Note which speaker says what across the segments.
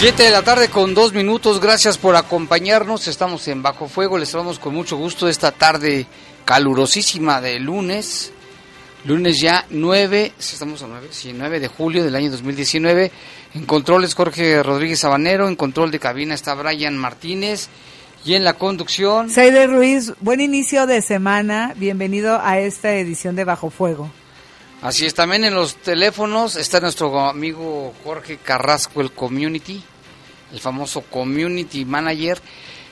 Speaker 1: Siete de la tarde con dos minutos, gracias por acompañarnos, estamos en Bajo Fuego, les damos con mucho gusto esta tarde calurosísima de lunes, lunes ya 9, estamos a 9, sí, 9 de julio del año 2019, en controles Jorge Rodríguez Sabanero, en control de cabina está Brian Martínez. Y en la conducción...
Speaker 2: Seide Ruiz, buen inicio de semana, bienvenido a esta edición de Bajo Fuego.
Speaker 1: Así es, también en los teléfonos está nuestro amigo Jorge Carrasco, el Community, el famoso Community Manager.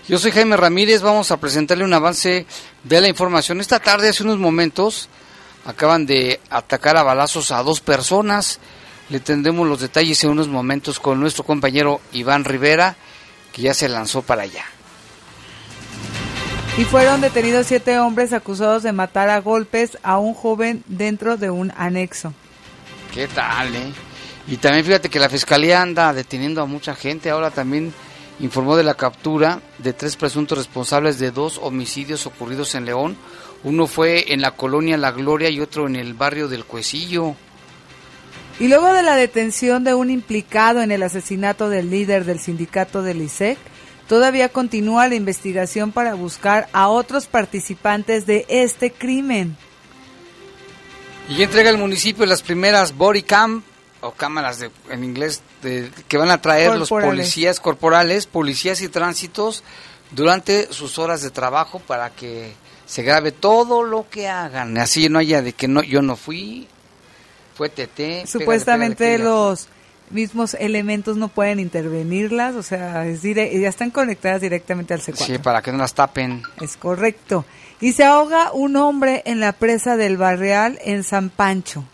Speaker 1: Yo soy Jaime Ramírez, vamos a presentarle un avance de la información. Esta tarde, hace unos momentos, acaban de atacar a balazos a dos personas. Le tendremos los detalles en unos momentos con nuestro compañero Iván Rivera, que ya se lanzó para allá.
Speaker 2: Y fueron detenidos siete hombres acusados de matar a golpes a un joven dentro de un anexo.
Speaker 1: ¿Qué tal, eh? Y también fíjate que la fiscalía anda deteniendo a mucha gente. Ahora también informó de la captura de tres presuntos responsables de dos homicidios ocurridos en León. Uno fue en la colonia La Gloria y otro en el barrio del Cuecillo.
Speaker 2: Y luego de la detención de un implicado en el asesinato del líder del sindicato del ISEC, todavía continúa la investigación para buscar a otros participantes de este crimen.
Speaker 1: Y entrega el municipio las primeras body cam o cámaras de, en inglés de, que van a traer los policías corporales, policías y tránsitos durante sus horas de trabajo para que se grabe todo lo que hagan. Así no haya de que no yo no fui, fue TT.
Speaker 2: Supuestamente pégale, pégale, los mismos elementos no pueden intervenirlas, o sea, es dire ya están conectadas directamente al C4.
Speaker 1: Sí, para que no las tapen.
Speaker 2: Es correcto. Y se ahoga un hombre en la presa del Barreal en San Pancho.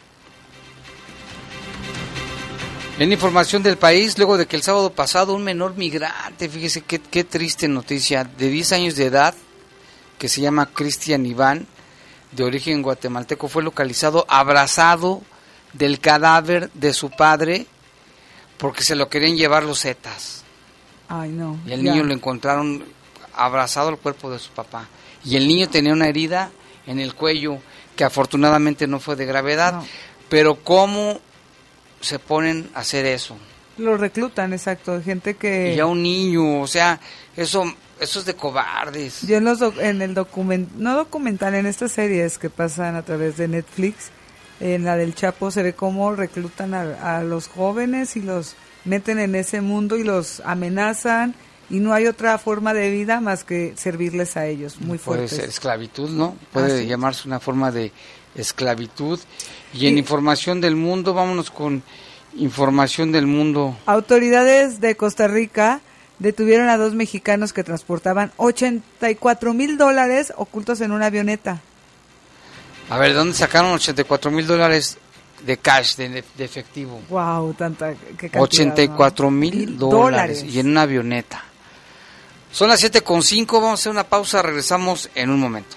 Speaker 1: En información del país, luego de que el sábado pasado un menor migrante, fíjese qué, qué triste noticia, de 10 años de edad, que se llama Cristian Iván, de origen guatemalteco, fue localizado abrazado del cadáver de su padre porque se lo querían llevar los zetas.
Speaker 2: Ay, no.
Speaker 1: Y el niño lo encontraron abrazado al cuerpo de su papá. Y el niño tenía una herida en el cuello que afortunadamente no fue de gravedad.
Speaker 2: No.
Speaker 1: Pero ¿cómo se ponen a hacer eso?
Speaker 2: Lo reclutan, exacto, gente que...
Speaker 1: Y a un niño, o sea, eso eso es de cobardes.
Speaker 2: Yo en, los doc- en el document, no documental, en estas series que pasan a través de Netflix, en la del Chapo se ve cómo reclutan a, a los jóvenes y los meten en ese mundo y los amenazan y no hay otra forma de vida más que servirles a ellos, muy
Speaker 1: Puede
Speaker 2: fuertes.
Speaker 1: ser esclavitud, ¿no? Puede
Speaker 2: Así
Speaker 1: llamarse una forma de esclavitud. Y en información del mundo, vámonos con información del mundo.
Speaker 2: Autoridades de Costa Rica detuvieron a dos mexicanos que transportaban 84 mil dólares ocultos en una avioneta.
Speaker 1: A ver, ¿de dónde sacaron 84 mil dólares de cash, de, de efectivo?
Speaker 2: Wow, tanta qué cantidad,
Speaker 1: 84
Speaker 2: ¿no?
Speaker 1: mil dólares y en una avioneta. Son las 7.5, vamos a hacer una pausa, regresamos en un momento.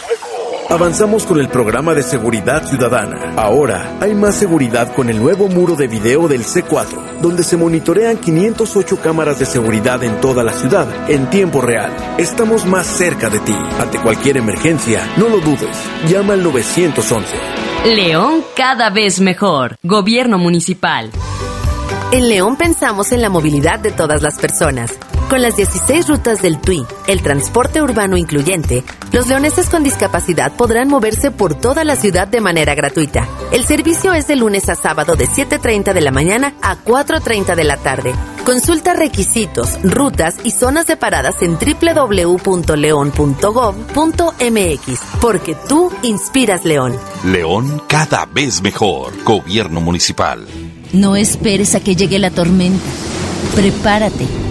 Speaker 3: Avanzamos con el programa de seguridad ciudadana. Ahora hay más seguridad con el nuevo muro de video del C4, donde se monitorean 508 cámaras de seguridad en toda la ciudad en tiempo real. Estamos más cerca de ti. Ante cualquier emergencia, no lo dudes. Llama al 911.
Speaker 4: León cada vez mejor. Gobierno municipal.
Speaker 5: En León pensamos en la movilidad de todas las personas. Con las 16 rutas del TUI, el transporte urbano incluyente, los leoneses con discapacidad podrán moverse por toda la ciudad de manera gratuita. El servicio es de lunes a sábado de 7.30 de la mañana a 4.30 de la tarde. Consulta requisitos, rutas y zonas de paradas en www.leon.gov.mx, porque tú inspiras León.
Speaker 6: León cada vez mejor. Gobierno municipal.
Speaker 7: No esperes a que llegue la tormenta. Prepárate.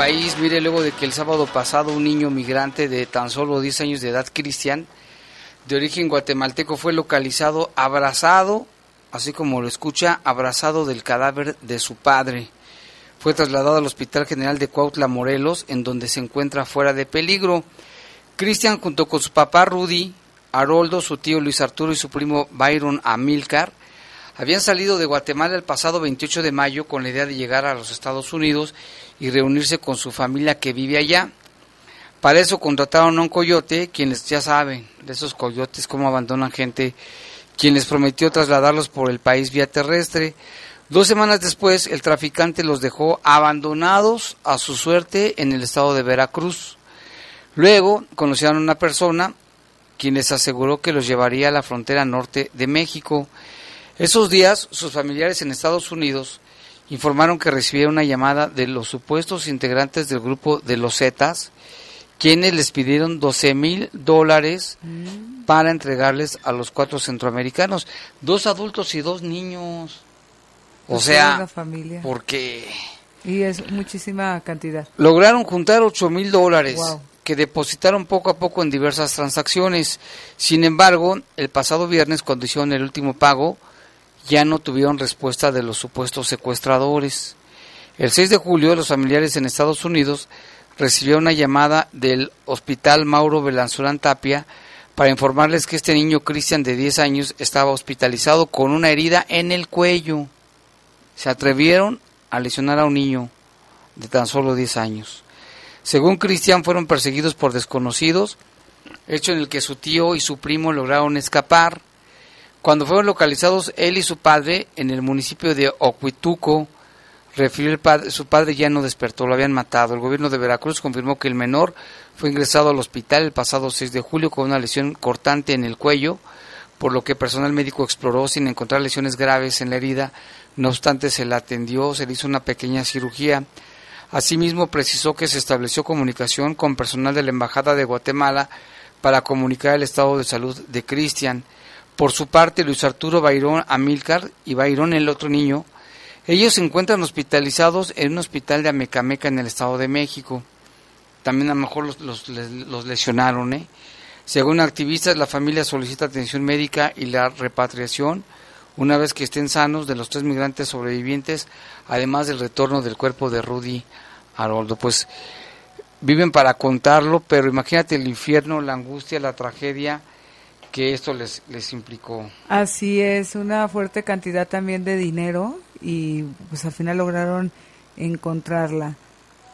Speaker 1: País, mire, luego de que el sábado pasado un niño migrante de tan solo 10 años de edad, Cristian, de origen guatemalteco, fue localizado abrazado, así como lo escucha, abrazado del cadáver de su padre. Fue trasladado al Hospital General de Cuautla, Morelos, en donde se encuentra fuera de peligro. Cristian, junto con su papá Rudy, Haroldo, su tío Luis Arturo y su primo Byron Amilcar, habían salido de Guatemala el pasado 28 de mayo con la idea de llegar a los Estados Unidos y reunirse con su familia que vive allá. Para eso contrataron a un coyote, quienes ya saben de esos coyotes cómo abandonan gente, quien les prometió trasladarlos por el país vía terrestre. Dos semanas después, el traficante los dejó abandonados a su suerte en el estado de Veracruz. Luego conocieron a una persona quien les aseguró que los llevaría a la frontera norte de México. Esos días, sus familiares en Estados Unidos informaron que recibieron una llamada de los supuestos integrantes del grupo de los Zetas, quienes les pidieron 12 mil dólares
Speaker 2: Mm.
Speaker 1: para entregarles a los cuatro centroamericanos, dos adultos y dos niños. O
Speaker 2: Pues
Speaker 1: sea,
Speaker 2: familia.
Speaker 1: porque
Speaker 2: Y es muchísima cantidad.
Speaker 1: lograron juntar 8 mil dólares
Speaker 2: Wow.
Speaker 1: que depositaron poco a poco en diversas transacciones. Sin embargo, el pasado viernes, cuando hicieron el último pago, ya no tuvieron respuesta de los supuestos secuestradores. El 6 de julio, los familiares en Estados Unidos recibieron una llamada del Hospital Mauro Belanzurán Tapia para informarles que este niño Cristian de 10 años estaba hospitalizado con una herida en el cuello. Se atrevieron a lesionar a un niño de tan solo 10 años. Según Cristian, fueron perseguidos por desconocidos, hecho en el que su tío y su primo lograron escapar. Cuando fueron localizados él y su padre en el municipio de Ocuituco, refirió el padre, su padre ya no despertó, lo habían matado. El gobierno de Veracruz confirmó que el menor fue ingresado al hospital el pasado 6 de julio con una lesión cortante en el cuello, por lo que personal médico exploró sin encontrar lesiones graves en la herida. No obstante, se la atendió, se le hizo una pequeña cirugía. Asimismo, precisó que se estableció comunicación con personal de la Embajada de Guatemala para comunicar el estado de salud de Cristian. Por su parte, Luis Arturo Bayrón Amílcar y Bayrón, el otro niño, ellos se encuentran hospitalizados en un hospital de Amecameca en el Estado de México. También a lo mejor los, los, los lesionaron. ¿eh? Según activistas, la familia solicita atención médica y la repatriación una vez que estén sanos de los tres migrantes sobrevivientes, además del retorno del cuerpo de Rudy Haroldo. Pues viven para contarlo, pero imagínate el infierno, la angustia, la tragedia que esto les, les implicó.
Speaker 2: Así es, una fuerte cantidad también de dinero y pues al final lograron encontrarla.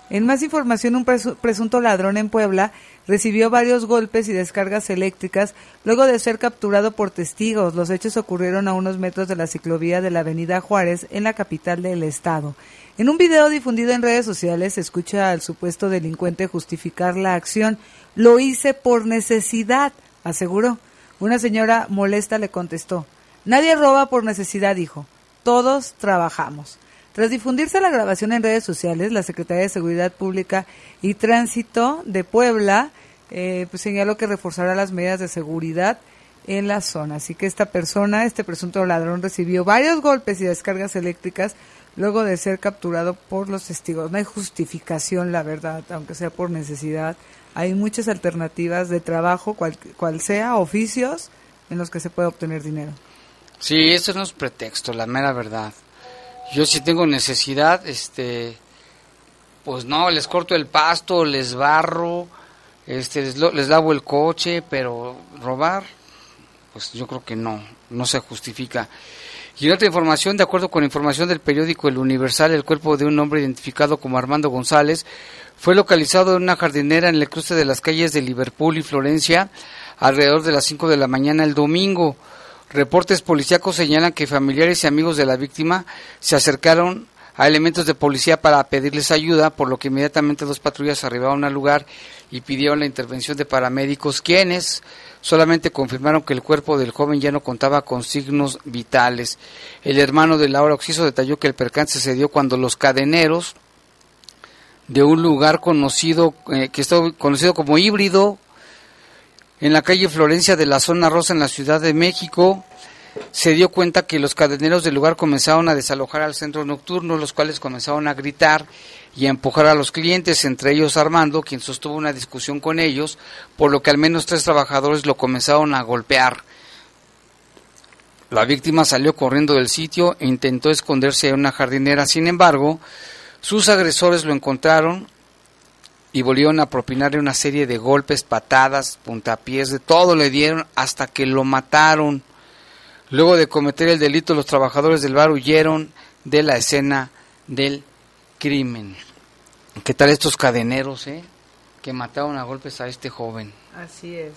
Speaker 2: En más información, un presunto ladrón en Puebla recibió varios golpes y descargas eléctricas luego de ser capturado por testigos. Los hechos ocurrieron a unos metros de la ciclovía de la Avenida Juárez en la capital del estado. En un video difundido en redes sociales se escucha al supuesto delincuente justificar la acción. Lo hice por necesidad, aseguró. Una señora molesta le contestó. Nadie roba por necesidad, dijo. Todos trabajamos. Tras difundirse la grabación en redes sociales, la Secretaría de Seguridad Pública y Tránsito de Puebla eh, pues señaló que reforzará las medidas de seguridad en la zona. Así que esta persona, este presunto ladrón, recibió varios golpes y descargas eléctricas luego de ser capturado por los testigos. No hay justificación, la verdad, aunque sea por necesidad. Hay muchas alternativas de trabajo, cual, cual sea, oficios en los que se puede obtener dinero.
Speaker 1: Sí, eso no es pretexto, la mera verdad. Yo si tengo necesidad, este, pues no, les corto el pasto, les barro, este, les, les lavo el coche, pero robar, pues yo creo que no, no se justifica. Y otra información, de acuerdo con información del periódico El Universal, el cuerpo de un hombre identificado como Armando González fue localizado en una jardinera en el cruce de las calles de Liverpool y Florencia alrededor de las 5 de la mañana el domingo. Reportes policíacos señalan que familiares y amigos de la víctima se acercaron a elementos de policía para pedirles ayuda, por lo que inmediatamente dos patrullas arribaron al lugar y pidieron la intervención de paramédicos, quienes solamente confirmaron que el cuerpo del joven ya no contaba con signos vitales. El hermano de Laura Oxiso detalló que el percance se dio cuando los cadeneros de un lugar conocido eh, que está conocido como híbrido en la calle Florencia de la zona rosa en la Ciudad de México, se dio cuenta que los cadeneros del lugar comenzaron a desalojar al centro nocturno, los cuales comenzaron a gritar y a empujar a los clientes, entre ellos Armando, quien sostuvo una discusión con ellos, por lo que al menos tres trabajadores lo comenzaron a golpear. La víctima salió corriendo del sitio e intentó esconderse en una jardinera, sin embargo, sus agresores lo encontraron y volvieron a propinarle una serie de golpes, patadas, puntapiés, de todo le dieron hasta que lo mataron. Luego de cometer el delito, los trabajadores del bar huyeron de la escena del crimen. ¿Qué tal estos cadeneros, eh? Que mataron a golpes a este joven.
Speaker 2: Así es.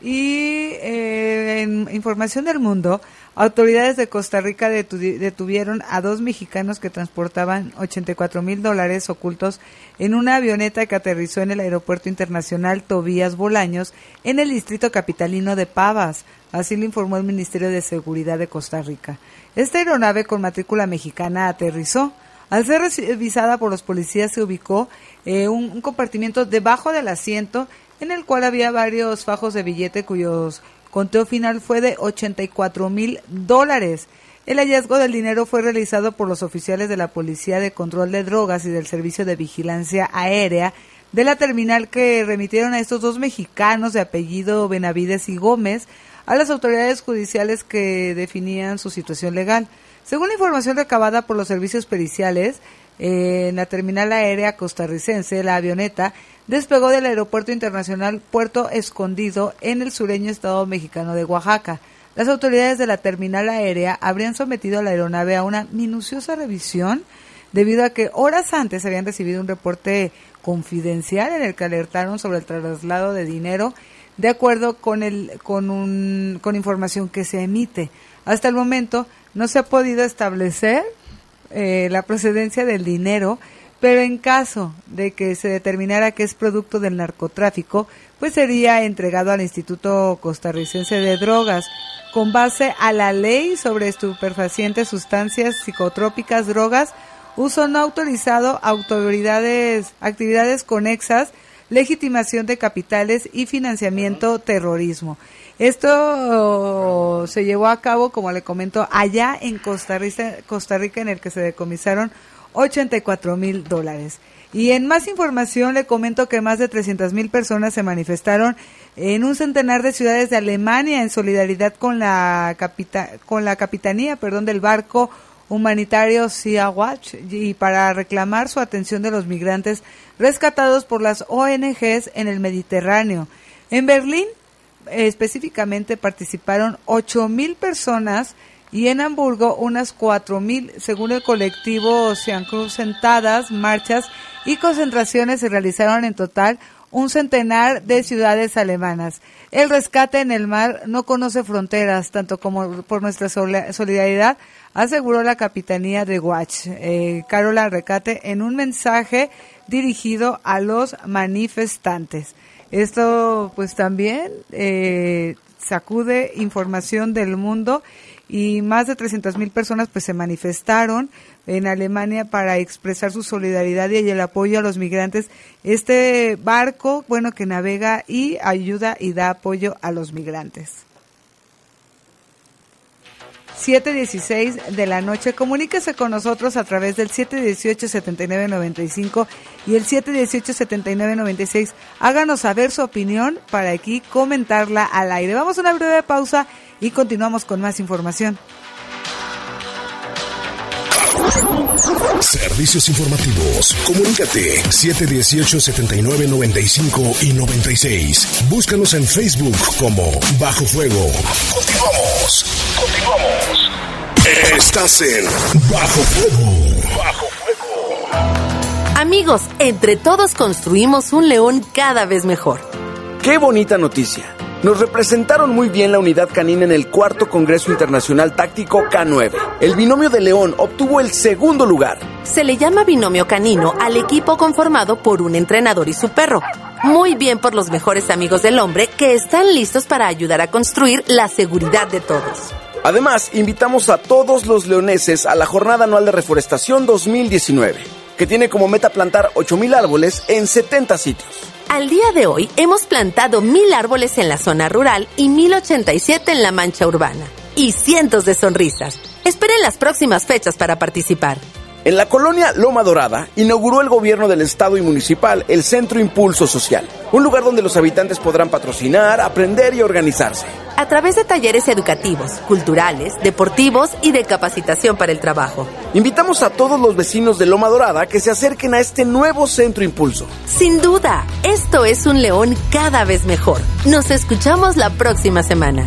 Speaker 2: Y eh, en información del mundo, autoridades de Costa Rica detuvieron a dos mexicanos que transportaban 84 mil dólares ocultos en una avioneta que aterrizó en el Aeropuerto Internacional Tobías Bolaños en el distrito capitalino de Pavas. Así lo informó el Ministerio de Seguridad de Costa Rica. Esta aeronave con matrícula mexicana aterrizó. Al ser revisada por los policías se ubicó eh, un compartimiento debajo del asiento en el cual había varios fajos de billete cuyos conteo final fue de 84 mil dólares. El hallazgo del dinero fue realizado por los oficiales de la Policía de Control de Drogas y del Servicio de Vigilancia Aérea de la terminal que remitieron a estos dos mexicanos de apellido Benavides y Gómez a las autoridades judiciales que definían su situación legal. Según la información recabada por los servicios periciales, en la terminal aérea costarricense, la avioneta despegó del Aeropuerto Internacional Puerto Escondido en el sureño estado mexicano de Oaxaca. Las autoridades de la terminal aérea habrían sometido a la aeronave a una minuciosa revisión debido a que horas antes habían recibido un reporte confidencial en el que alertaron sobre el traslado de dinero de acuerdo con el con un, con información que se emite. Hasta el momento no se ha podido establecer eh, la procedencia del dinero pero en caso de que se determinara que es producto del narcotráfico, pues sería entregado al Instituto Costarricense de Drogas con base a la ley sobre estupefacientes, sustancias psicotrópicas, drogas, uso no autorizado, autoridades, actividades conexas, legitimación de capitales y financiamiento terrorismo. Esto se llevó a cabo, como le comento, allá en Costa Rica, Costa Rica en el que se decomisaron 84 mil dólares. Y en más información le comento que más de 300 mil personas se manifestaron en un centenar de ciudades de Alemania en solidaridad con la, con la capitanía perdón, del barco humanitario Sea Watch y para reclamar su atención de los migrantes rescatados por las ONGs en el Mediterráneo. En Berlín específicamente participaron 8 mil personas y en Hamburgo unas 4.000, según el colectivo Cruz sentadas, marchas y concentraciones se realizaron en total un centenar de ciudades alemanas. El rescate en el mar no conoce fronteras, tanto como por nuestra solidaridad, aseguró la Capitanía de Watch, eh, Carola Recate, en un mensaje dirigido a los manifestantes. Esto pues también eh, sacude información del mundo y más de 300 mil personas pues se manifestaron en Alemania para expresar su solidaridad y el apoyo a los migrantes. Este barco, bueno, que navega y ayuda y da apoyo a los migrantes. 7.16 de la noche. Comuníquese con nosotros a través del 718-7995 y el 718-7996. Háganos saber su opinión para aquí comentarla al aire. Vamos a una breve pausa y continuamos con más información.
Speaker 8: Servicios informativos. Comunícate 718-7995 y 96. Búscanos en Facebook como Bajo Fuego. Continuamos. Continuamos. Estás en Bajo Fuego.
Speaker 5: Amigos, entre todos construimos un león cada vez mejor.
Speaker 9: ¡Qué bonita noticia! Nos representaron muy bien la unidad canina en el cuarto Congreso Internacional Táctico K9. El binomio de León obtuvo el segundo lugar.
Speaker 5: Se le llama binomio canino al equipo conformado por un entrenador y su perro. Muy bien por los mejores amigos del hombre que están listos para ayudar a construir la seguridad de todos.
Speaker 9: Además, invitamos a todos los leoneses a la Jornada Anual de Reforestación 2019, que tiene como meta plantar 8.000 árboles en 70 sitios.
Speaker 5: Al día de hoy hemos plantado mil árboles en la zona rural y 1087 en la mancha urbana. Y cientos de sonrisas. Esperen las próximas fechas para participar.
Speaker 9: En la colonia Loma Dorada inauguró el gobierno del estado y municipal el Centro Impulso Social, un lugar donde los habitantes podrán patrocinar, aprender y organizarse.
Speaker 5: A través de talleres educativos, culturales, deportivos y de capacitación para el trabajo.
Speaker 9: Invitamos a todos los vecinos de Loma Dorada que se acerquen a este nuevo Centro Impulso.
Speaker 5: Sin duda, esto es un león cada vez mejor. Nos escuchamos la próxima semana.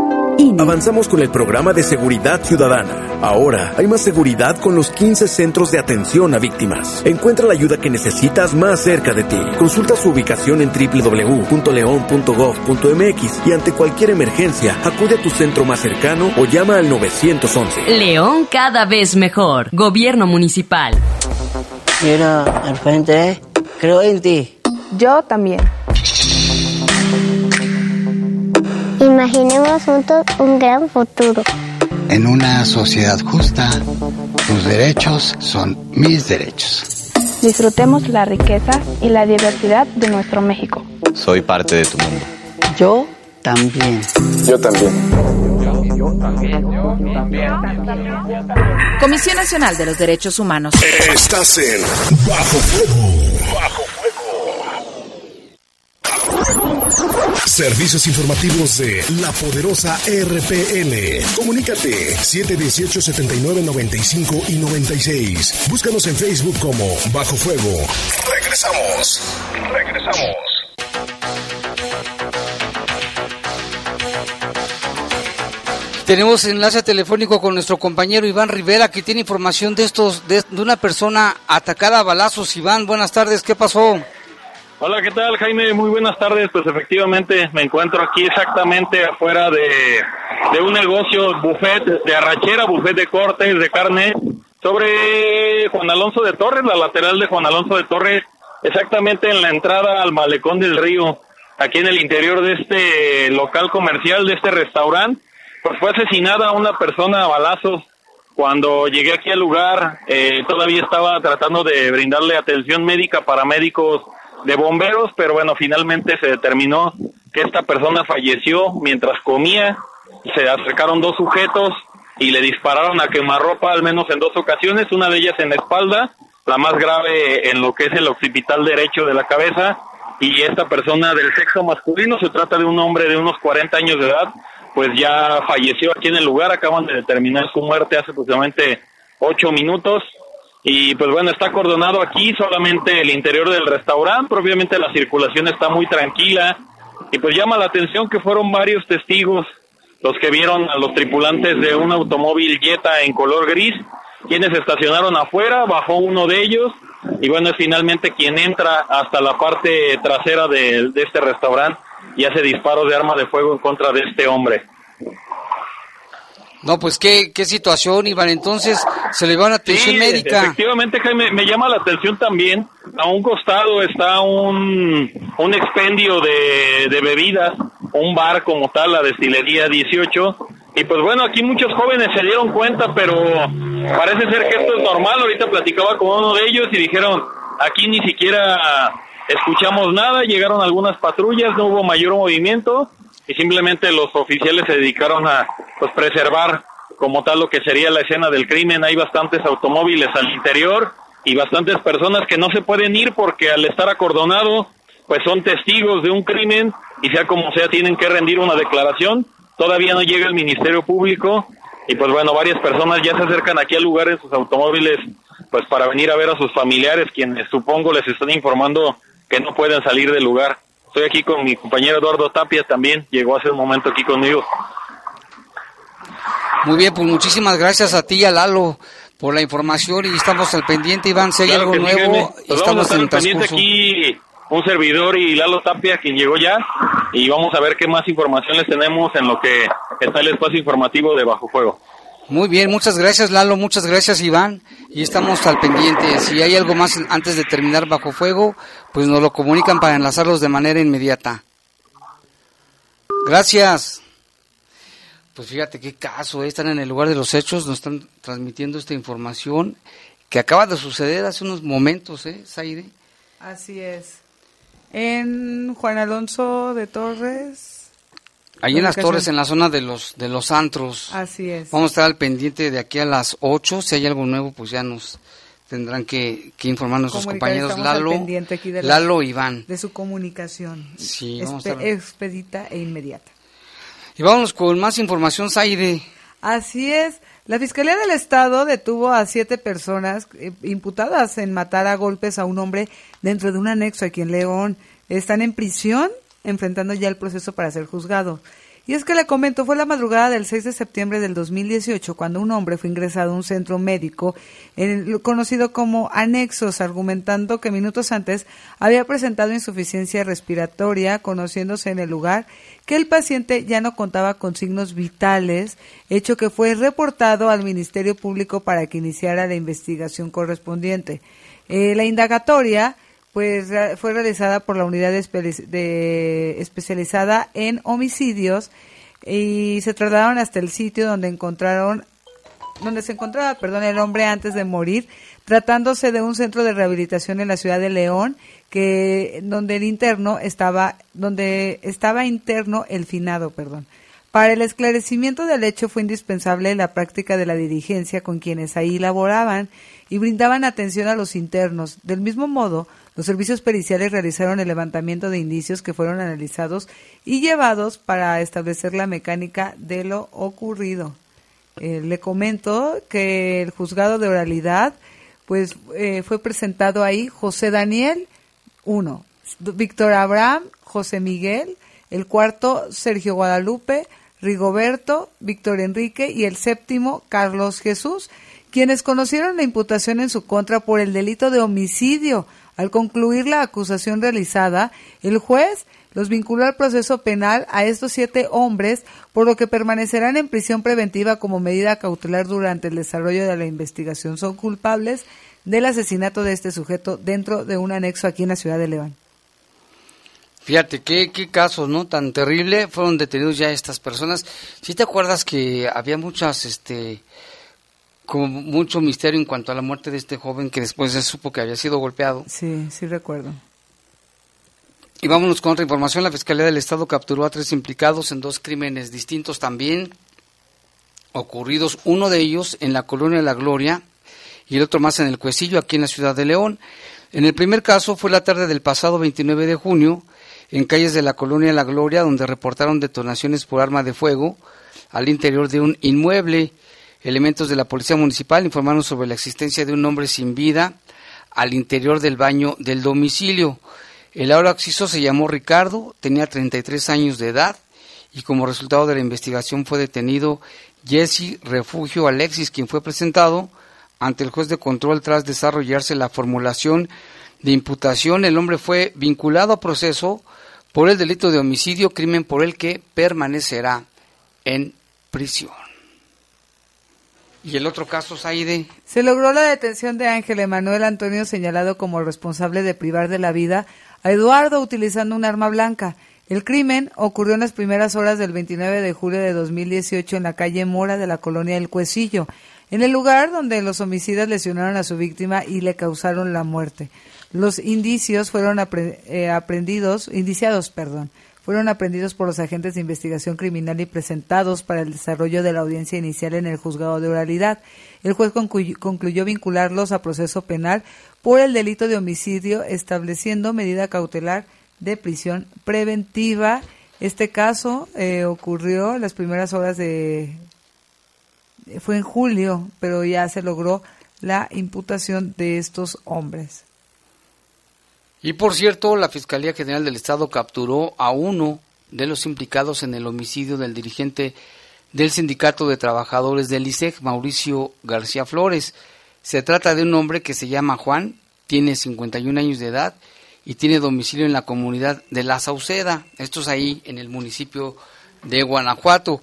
Speaker 3: Avanzamos con el programa de seguridad ciudadana. Ahora hay más seguridad con los 15 centros de atención a víctimas. Encuentra la ayuda que necesitas más cerca de ti. Consulta su ubicación en www.leon.gov.mx y ante cualquier emergencia, acude a tu centro más cercano o llama al 911.
Speaker 4: León cada vez mejor. Gobierno municipal.
Speaker 10: Mira, al frente, creo en ti.
Speaker 11: Yo también.
Speaker 12: Imaginemos juntos un gran futuro.
Speaker 13: En una sociedad justa, tus derechos son mis derechos.
Speaker 11: Disfrutemos la riqueza y la diversidad de nuestro México.
Speaker 14: Soy parte de tu mundo.
Speaker 10: Yo también.
Speaker 15: Yo también.
Speaker 16: Yo también. Yo también.
Speaker 17: Comisión Nacional de los Derechos Humanos.
Speaker 8: Estás en Bajo Fuego. Bajo Servicios informativos de la poderosa RPN. Comunícate 718-7995 y 96. Búscanos en Facebook como Bajo Fuego. Regresamos. Regresamos.
Speaker 1: Tenemos enlace telefónico con nuestro compañero Iván Rivera que tiene información de estos de, de una persona atacada a balazos. Iván, buenas tardes, ¿qué pasó?
Speaker 18: Hola, ¿qué tal Jaime? Muy buenas tardes. Pues efectivamente me encuentro aquí exactamente afuera de, de un negocio, buffet de arrachera, buffet de cortes de carne, sobre Juan Alonso de Torres, la lateral de Juan Alonso de Torres, exactamente en la entrada al malecón del río, aquí en el interior de este local comercial, de este restaurante. Pues fue asesinada una persona a balazos. Cuando llegué aquí al lugar, eh, todavía estaba tratando de brindarle atención médica para médicos de bomberos, pero bueno, finalmente se determinó que esta persona falleció mientras comía. Se acercaron dos sujetos y le dispararon a quemarropa al menos en dos ocasiones, una de ellas en la espalda, la más grave en lo que es el occipital derecho de la cabeza y esta persona del sexo masculino, se trata de un hombre de unos 40 años de edad, pues ya falleció aquí en el lugar, acaban de determinar su muerte hace aproximadamente ocho minutos y pues bueno, está acordonado aquí solamente el interior del restaurante, propiamente la circulación está muy tranquila y pues llama la atención que fueron varios testigos los que vieron a los tripulantes de un automóvil Jetta en color gris, quienes estacionaron afuera, bajó uno de ellos y bueno, es finalmente quien entra hasta la parte trasera de, de este restaurante y hace disparos de arma de fuego en contra de este hombre.
Speaker 1: No, pues qué, qué situación, Iván. Entonces, se le va a atención
Speaker 18: Sí,
Speaker 1: médica.
Speaker 18: Efectivamente, Jaime, me llama la atención también. A un costado está un, un expendio de, de bebidas, un bar como tal, la destilería 18. Y pues bueno, aquí muchos jóvenes se dieron cuenta, pero parece ser que esto es normal. Ahorita platicaba con uno de ellos y dijeron, aquí ni siquiera escuchamos nada, llegaron algunas patrullas, no hubo mayor movimiento y simplemente los oficiales se dedicaron a pues preservar como tal lo que sería la escena del crimen. Hay bastantes automóviles al interior y bastantes personas que no se pueden ir porque al estar acordonado pues son testigos de un crimen y sea como sea tienen que rendir una declaración. Todavía no llega el Ministerio Público y pues bueno, varias personas ya se acercan aquí al lugar en sus automóviles pues para venir a ver a sus familiares quienes supongo les están informando que no pueden salir del lugar. Estoy aquí con mi compañero Eduardo Tapia también, llegó hace un momento aquí conmigo.
Speaker 1: Muy bien, pues muchísimas gracias a ti y a Lalo por la información y estamos al pendiente, Iván. Si hay
Speaker 18: Claro
Speaker 1: algo
Speaker 18: sí,
Speaker 1: nuevo,
Speaker 18: Pues vamos a
Speaker 1: estamos
Speaker 18: estar
Speaker 1: en
Speaker 18: pendiente
Speaker 1: transcurso.
Speaker 18: aquí un servidor y Lalo Tapia, quien llegó ya, y vamos a ver qué más información les tenemos en lo que está el espacio informativo de Bajo Fuego.
Speaker 1: Muy bien, muchas gracias Lalo, muchas gracias Iván y estamos al pendiente. Si hay algo más antes de terminar bajo fuego, pues nos lo comunican para enlazarlos de manera inmediata. Gracias. Pues fíjate qué caso, eh, están en el lugar de los hechos, nos están transmitiendo esta información que acaba de suceder hace unos momentos, ¿eh, Zaire?
Speaker 2: Así es. En Juan Alonso de Torres.
Speaker 1: Ahí en las torres, en la zona de los de los antros.
Speaker 2: Así es.
Speaker 1: Vamos a estar al pendiente de aquí a las 8. Si hay algo nuevo, pues ya nos tendrán que, que informar nuestros compañeros Lalo,
Speaker 2: aquí de la-
Speaker 1: Lalo e Iván.
Speaker 2: De su comunicación.
Speaker 1: Sí, vamos a
Speaker 2: Espe-
Speaker 1: estar-
Speaker 2: expedita e inmediata.
Speaker 1: Y vámonos con más información, Zaire.
Speaker 2: Así es. La Fiscalía del Estado detuvo a siete personas eh, imputadas en matar a golpes a un hombre dentro de un anexo aquí en León. Están en prisión enfrentando ya el proceso para ser juzgado. Y es que le comento, fue la madrugada del 6 de septiembre del 2018 cuando un hombre fue ingresado a un centro médico conocido como Anexos, argumentando que minutos antes había presentado insuficiencia respiratoria, conociéndose en el lugar que el paciente ya no contaba con signos vitales, hecho que fue reportado al Ministerio Público para que iniciara la investigación correspondiente. Eh, la indagatoria pues fue realizada por la unidad de- especializada en homicidios y se trasladaron hasta el sitio donde encontraron donde se encontraba, perdón, el hombre antes de morir, tratándose de un centro de rehabilitación en la ciudad de León, que donde el interno estaba, donde estaba interno el finado, perdón. Para el esclarecimiento del hecho fue indispensable la práctica de la diligencia con quienes ahí laboraban y brindaban atención a los internos. Del mismo modo, los servicios periciales realizaron el levantamiento de indicios que fueron analizados y llevados para establecer la mecánica de lo ocurrido. Eh, le comento que el juzgado de oralidad pues eh, fue presentado ahí José Daniel, uno, Víctor Abraham, José Miguel, el cuarto Sergio Guadalupe, Rigoberto, Víctor Enrique y el séptimo Carlos Jesús, quienes conocieron la imputación en su contra por el delito de homicidio. Al concluir la acusación realizada, el juez los vinculó al proceso penal a estos siete hombres, por lo que permanecerán en prisión preventiva como medida cautelar durante el desarrollo de la investigación. Son culpables del asesinato de este sujeto dentro de un anexo aquí en la ciudad de León.
Speaker 1: Fíjate, qué, qué casos, ¿no? Tan terrible. Fueron detenidos ya estas personas. Si te acuerdas que había muchas, este, como mucho misterio en cuanto a la muerte de este joven que después se supo que había sido golpeado.
Speaker 2: Sí, sí recuerdo.
Speaker 1: Y vámonos con otra información. La Fiscalía del Estado capturó a tres implicados en dos crímenes distintos también. ocurridos, uno de ellos en la colonia La Gloria y el otro más en el Cuecillo, aquí en la ciudad de León. En el primer caso fue la tarde del pasado 29 de junio, en calles de la colonia La Gloria, donde reportaron detonaciones por arma de fuego al interior de un inmueble. Elementos de la Policía Municipal informaron sobre la existencia de un hombre sin vida al interior del baño del domicilio. El ahora acceso se llamó Ricardo, tenía 33 años de edad y como resultado de la investigación fue detenido Jesse Refugio Alexis, quien fue presentado ante el juez de control tras desarrollarse la formulación de imputación. El hombre fue vinculado a proceso por el delito de homicidio, crimen por el que permanecerá en prisión. ¿Y el otro caso, Saide?
Speaker 2: Se logró la detención de Ángel Emanuel Antonio, señalado como responsable de privar de la vida a Eduardo utilizando un arma blanca. El crimen ocurrió en las primeras horas del 29 de julio de 2018 en la calle Mora de la colonia El Cuecillo, en el lugar donde los homicidas lesionaron a su víctima y le causaron la muerte. Los indicios fueron eh, aprendidos, indiciados, perdón, fueron aprendidos por los agentes de investigación criminal y presentados para el desarrollo de la audiencia inicial en el juzgado de oralidad. El juez concluyó vincularlos a proceso penal por el delito de homicidio, estableciendo medida cautelar de prisión preventiva. Este caso eh, ocurrió en las primeras horas de... fue en julio, pero ya se logró la imputación de estos hombres.
Speaker 1: Y por cierto, la Fiscalía General del Estado capturó a uno de los implicados en el homicidio del dirigente del Sindicato de Trabajadores del ISEC, Mauricio García Flores. Se trata de un hombre que se llama Juan, tiene 51 años de edad y tiene domicilio en la comunidad de La Sauceda, esto es ahí en el municipio de Guanajuato.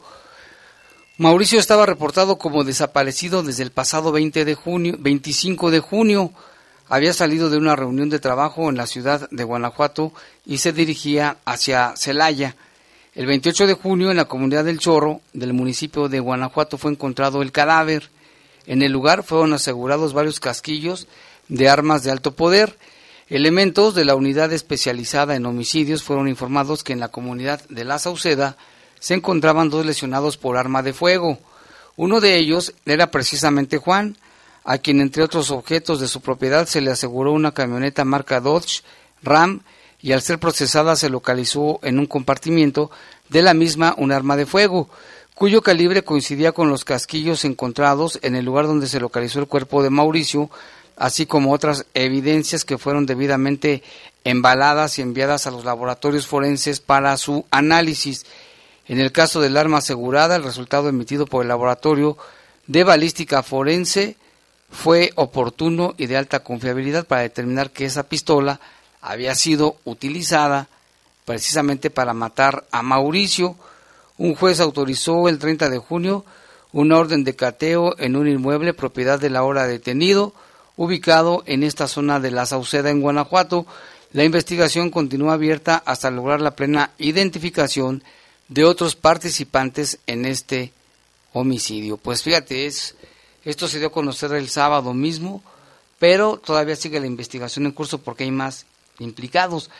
Speaker 1: Mauricio estaba reportado como desaparecido desde el pasado 20 de junio, 25 de junio había salido de una reunión de trabajo en la ciudad de Guanajuato y se dirigía hacia Celaya. El 28 de junio, en la comunidad del Chorro, del municipio de Guanajuato, fue encontrado el cadáver. En el lugar fueron asegurados varios casquillos de armas de alto poder. Elementos de la unidad especializada en homicidios fueron informados que en la comunidad de La Sauceda se encontraban dos lesionados por arma de fuego. Uno de ellos era precisamente Juan, a quien entre otros objetos de su propiedad se le aseguró una camioneta marca Dodge Ram y al ser procesada se localizó en un compartimiento de la misma un arma de fuego, cuyo calibre coincidía con los casquillos encontrados en el lugar donde se localizó el cuerpo de Mauricio, así como otras evidencias que fueron debidamente embaladas y enviadas a los laboratorios forenses para su análisis. En el caso del arma asegurada, el resultado emitido por el laboratorio de balística forense fue oportuno y de alta confiabilidad para determinar que esa pistola había sido utilizada precisamente para matar a Mauricio. Un juez autorizó el 30 de junio una orden de cateo en un inmueble propiedad del ahora detenido, ubicado en esta zona de la Sauceda en Guanajuato. La investigación continúa abierta hasta lograr la plena identificación de otros participantes en este homicidio. Pues fíjate, es esto se dio a conocer el sábado mismo, pero todavía sigue la investigación en curso porque hay más implicados.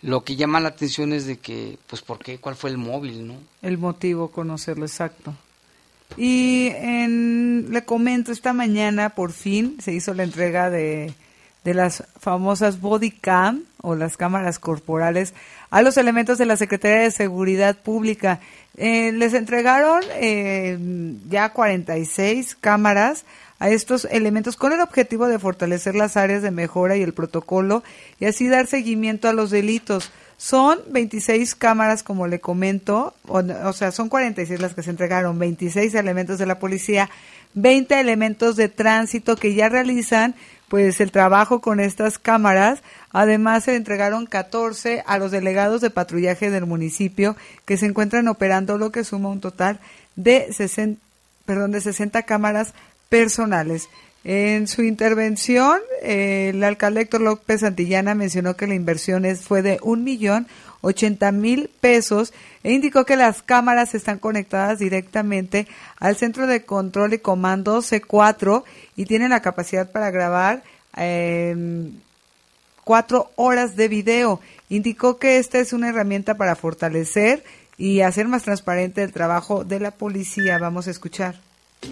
Speaker 1: Lo que llama la atención es de que, pues, ¿por qué? ¿Cuál fue el móvil, no?
Speaker 2: El motivo, conocerlo, exacto. Y le comento, esta mañana por fin se hizo la entrega de, de las famosas body cam o las cámaras corporales a los elementos de la Secretaría de Seguridad Pública. Eh, les entregaron eh, ya 46 cámaras a estos elementos con el objetivo de fortalecer las áreas de mejora y el protocolo y así dar seguimiento a los delitos. Son 26 cámaras, como le comento, o, o, sea, son 46 las que se entregaron, 26 elementos de la policía, 20 elementos de tránsito que ya realizan pues el trabajo con estas cámaras. Además se entregaron 14 a los delegados de patrullaje del municipio que se encuentran operando lo que suma un total de 60, perdón, de 60 cámaras personales. En su intervención, el alcalde López Santillana mencionó que la inversión fue de un millón ochenta mil pesos e indicó que las cámaras están conectadas directamente al centro de control y comando C4 y tienen la capacidad para grabar eh, cuatro horas de video. Indicó que esta es una herramienta para fortalecer y hacer más transparente el trabajo de la policía. Vamos a escuchar.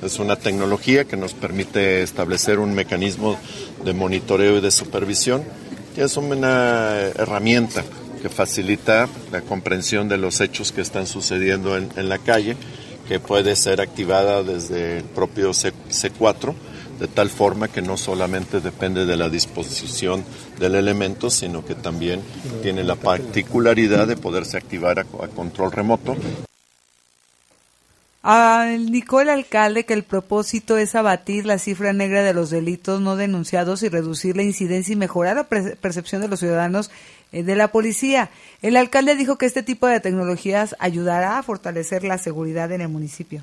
Speaker 19: Es una tecnología que nos permite establecer un mecanismo de monitoreo y de supervisión es una herramienta que facilita la comprensión de los hechos que están sucediendo en, en la calle, que puede ser activada desde el propio C, C4 de tal forma que no solamente depende de la disposición del elemento, sino que también tiene la particularidad de poderse activar a, a control remoto.
Speaker 2: Indicó el alcalde que el propósito es abatir la cifra negra de los delitos no denunciados y reducir la incidencia y mejorar la percepción de los ciudadanos de la policía. El alcalde dijo que este tipo de tecnologías ayudará a fortalecer la seguridad en el municipio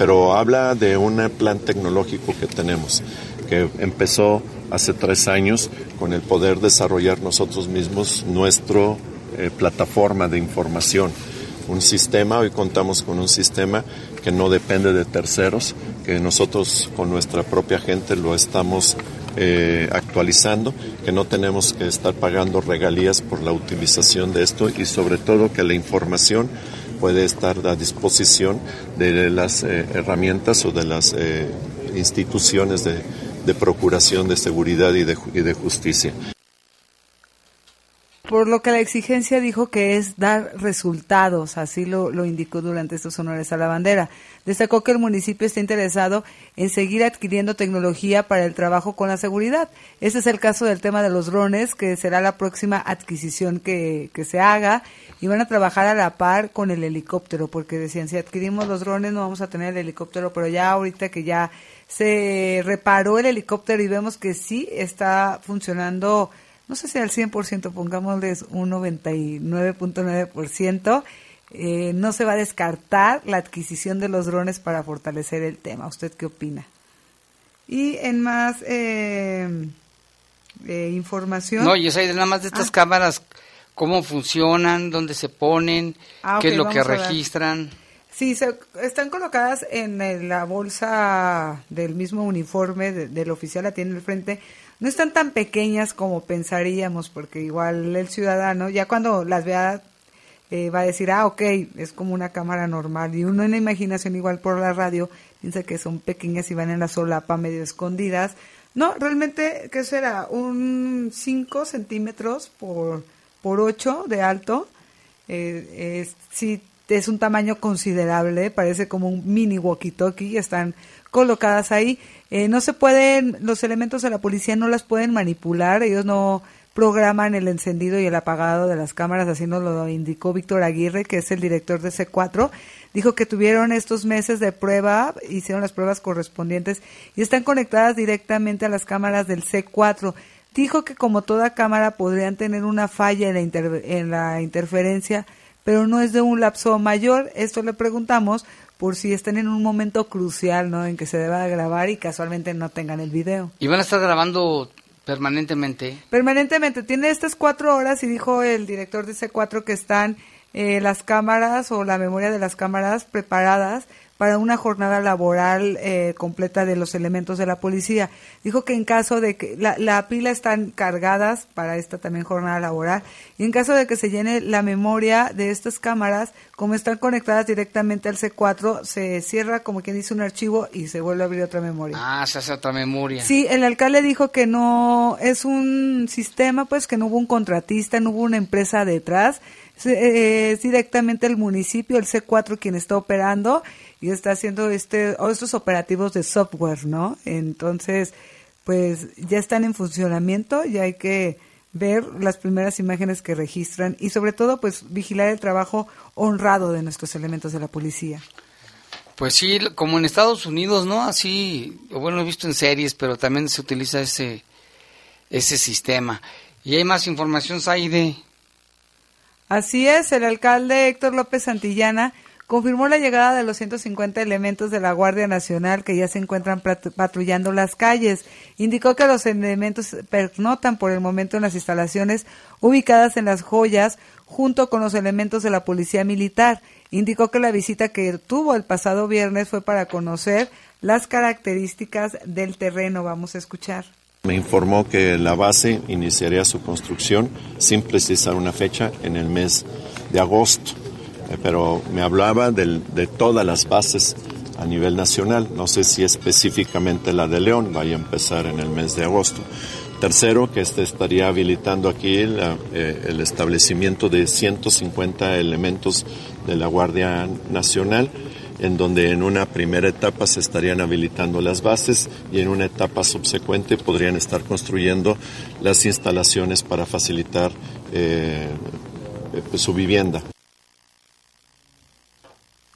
Speaker 19: pero habla de un plan tecnológico que tenemos, que empezó hace tres años con el poder desarrollar nosotros mismos nuestra eh, plataforma de información. Un sistema, hoy contamos con un sistema que no depende de terceros, que nosotros con nuestra propia gente lo estamos eh, actualizando, que no tenemos que estar pagando regalías por la utilización de esto y sobre todo que la información puede estar a disposición de las eh, herramientas o de las eh, instituciones de, de, procuración de seguridad y de, y de justicia
Speaker 2: por lo que la exigencia dijo que es dar resultados, así lo, lo, indicó durante estos honores a la bandera. Destacó que el municipio está interesado en seguir adquiriendo tecnología para el trabajo con la seguridad. Este es el caso del tema de los drones, que será la próxima adquisición que, que se haga y van a trabajar a la par con el helicóptero, porque decían, si adquirimos los drones no vamos a tener el helicóptero, pero ya ahorita que ya se reparó el helicóptero y vemos que sí está funcionando no sé si al 100%, pongámosles un 99.9%, eh, no se va a descartar la adquisición de los drones para fortalecer el tema. ¿Usted qué opina? Y en más eh, eh, información.
Speaker 1: No, y es nada más de estas ah. cámaras, cómo funcionan, dónde se ponen, ah, qué es lo que registran.
Speaker 2: Sí, se, están colocadas en la bolsa del mismo uniforme del oficial, la tiene el frente no están tan pequeñas como pensaríamos, porque igual el ciudadano, ya cuando las vea, eh, va a decir, ah, ok, es como una cámara normal. Y uno en la imaginación, igual por la radio, piensa que son pequeñas y van en la solapa medio escondidas. No, realmente, ¿qué será? Un 5 centímetros por, por 8 de alto. Eh, sí, es un tamaño considerable, parece como un mini walkie-talkie, están colocadas ahí. Eh, no se pueden, los elementos de la policía no las pueden manipular, ellos no programan el encendido y el apagado de las cámaras, así nos lo indicó Víctor Aguirre, que es el director de C4. Dijo que tuvieron estos meses de prueba, hicieron las pruebas correspondientes y están conectadas directamente a las cámaras del C4. Dijo que como toda cámara podrían tener una falla en la, en la interferencia, pero no es de un lapso mayor. Esto le preguntamos por si están en un momento crucial, ¿no? En que se deba grabar y casualmente no tengan el video.
Speaker 1: ¿Y van a estar grabando permanentemente?
Speaker 2: Permanentemente. Tiene estas cuatro horas y dijo el director de C4 que están eh, las cámaras o la memoria de las cámaras preparadas para una jornada laboral eh, completa de los elementos de la policía. Dijo que en caso de que la, la, pila están cargadas para esta también jornada laboral y en caso de que se llene la memoria de estas cámaras, como están conectadas directamente al C4, se cierra como quien dice un archivo y se vuelve a abrir otra memoria.
Speaker 1: Ah, se hace otra memoria.
Speaker 2: Sí, el alcalde dijo que no es un sistema, pues que no hubo un contratista, no hubo una empresa detrás, eh, es directamente el municipio, el C4 quien está operando y está haciendo este estos operativos de software, ¿no? Entonces, pues ya están en funcionamiento y hay que ver las primeras imágenes que registran y sobre todo pues vigilar el trabajo honrado de nuestros elementos de la policía.
Speaker 1: Pues sí, como en Estados Unidos, ¿no? Así, bueno, he visto en series, pero también se utiliza ese ese sistema. Y hay más información, Saide.
Speaker 2: Así es, el alcalde Héctor López Santillana confirmó la llegada de los 150 elementos de la Guardia Nacional que ya se encuentran patrullando las calles. Indicó que los elementos pernotan por el momento en las instalaciones ubicadas en las joyas junto con los elementos de la Policía Militar. Indicó que la visita que tuvo el pasado viernes fue para conocer las características del terreno. Vamos a escuchar.
Speaker 19: Me informó que la base iniciaría su construcción sin precisar una fecha en el mes de agosto. Eh, pero me hablaba de todas las bases a nivel nacional. No sé si específicamente la de León vaya a empezar en el mes de agosto. Tercero, que este estaría habilitando aquí la, eh, el establecimiento de 150 elementos de la Guardia Nacional, en donde en una primera etapa se estarían habilitando las bases y en una etapa subsecuente podrían estar construyendo las instalaciones para facilitar eh, pues, su vivienda.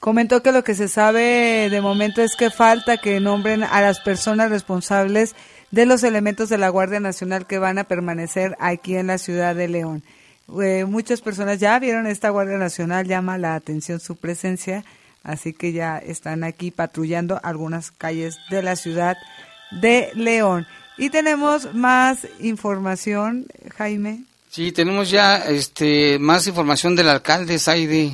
Speaker 2: Comentó que lo que se sabe de momento es que falta que nombren a las personas responsables de los elementos de la Guardia Nacional que van a permanecer aquí en la ciudad de León. Eh, muchas personas ya vieron esta Guardia Nacional, llama la atención su presencia, así que ya están aquí patrullando algunas calles de la ciudad de León. Y tenemos más información, Jaime.
Speaker 1: Sí, tenemos ya este, más información del alcalde Saide.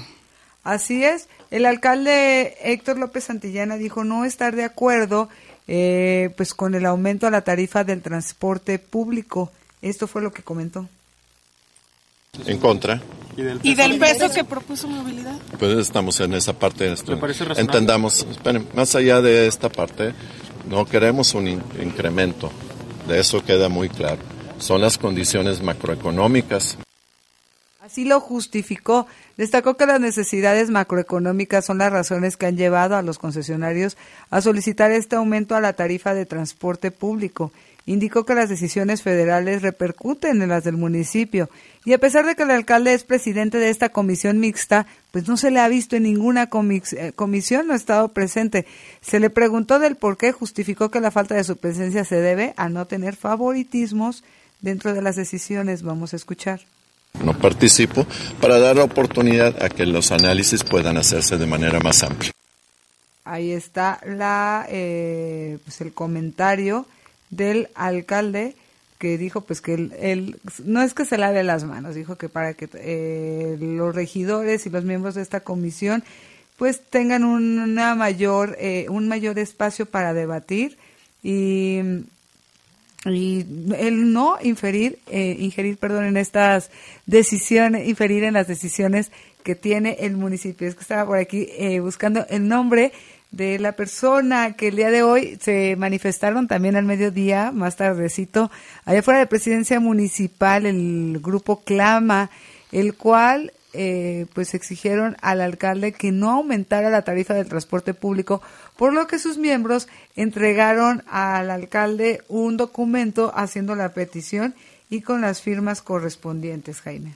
Speaker 2: Así es, el alcalde Héctor López Santillana dijo no estar de acuerdo eh, pues con el aumento a la tarifa del transporte público. Esto fue lo que comentó.
Speaker 19: En contra.
Speaker 20: ¿Y del peso, que propuso movilidad?
Speaker 19: Pues estamos en esa parte. Esto, entendamos, esperen, más allá de esta parte, no queremos un incremento. De eso queda muy claro. Son las condiciones macroeconómicas.
Speaker 2: Así lo justificó. Destacó que las necesidades macroeconómicas son las razones que han llevado a los concesionarios a solicitar este aumento a la tarifa de transporte público. Indicó que las decisiones federales repercuten en las del municipio y a pesar de que el alcalde es presidente de esta comisión mixta, pues no se le ha visto en ninguna eh, comisión, no ha estado presente. Se le preguntó del por qué, justificó que la falta de su presencia se debe a no tener favoritismos dentro de las decisiones. Vamos a escuchar
Speaker 19: no participo, para dar la oportunidad a que los análisis puedan hacerse de manera más amplia.
Speaker 2: Ahí está la, eh, pues el comentario del alcalde que dijo pues que él, no es que se lave las manos, dijo que para que eh, los regidores y los miembros de esta comisión pues tengan una mayor, eh, un mayor espacio para debatir y y el no inferir, eh, ingerir, perdón, en estas decisiones, inferir en las decisiones que tiene el municipio. Es que estaba por aquí eh, buscando el nombre de la persona que el día de hoy se manifestaron también al mediodía, más tardecito, allá fuera de presidencia municipal, el grupo Clama, el cual eh, pues exigieron al alcalde que no aumentara la tarifa del transporte público, por lo que sus miembros entregaron al alcalde un documento haciendo la petición y con las firmas correspondientes, Jaime.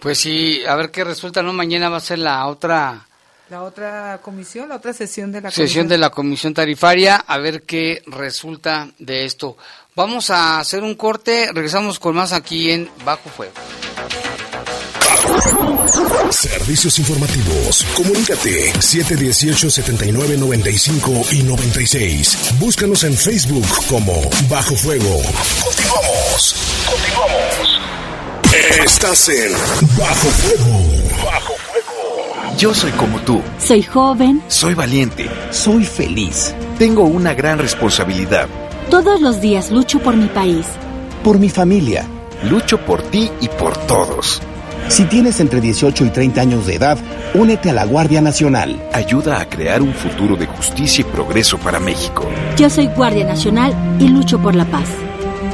Speaker 1: Pues sí, a ver qué resulta, ¿no? Mañana va a ser la otra...
Speaker 2: La otra comisión, la otra sesión de la
Speaker 1: sesión de la comisión tarifaria, a ver qué resulta de esto. Vamos a hacer un corte, regresamos con más aquí en Bajo Fuego.
Speaker 8: Servicios informativos. Comunícate 718-7995 y 96. Búscanos en Facebook como Bajo Fuego. Continuamos. Continuamos. Estás en Bajo Fuego. Bajo
Speaker 14: Fuego. Yo soy como tú.
Speaker 21: Soy joven.
Speaker 14: Soy valiente. Soy feliz. Tengo una gran responsabilidad.
Speaker 21: Todos los días lucho por mi país.
Speaker 14: Por mi familia. Lucho por ti y por todos.
Speaker 15: Si tienes entre 18 y 30 años de edad, únete a la Guardia Nacional.
Speaker 14: Ayuda a crear un futuro de justicia y progreso para México.
Speaker 21: Yo soy Guardia Nacional y lucho por la paz.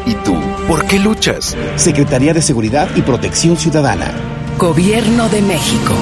Speaker 14: ¿Y tú? ¿Por qué luchas?
Speaker 15: Secretaría de Seguridad y Protección Ciudadana.
Speaker 22: Gobierno de México.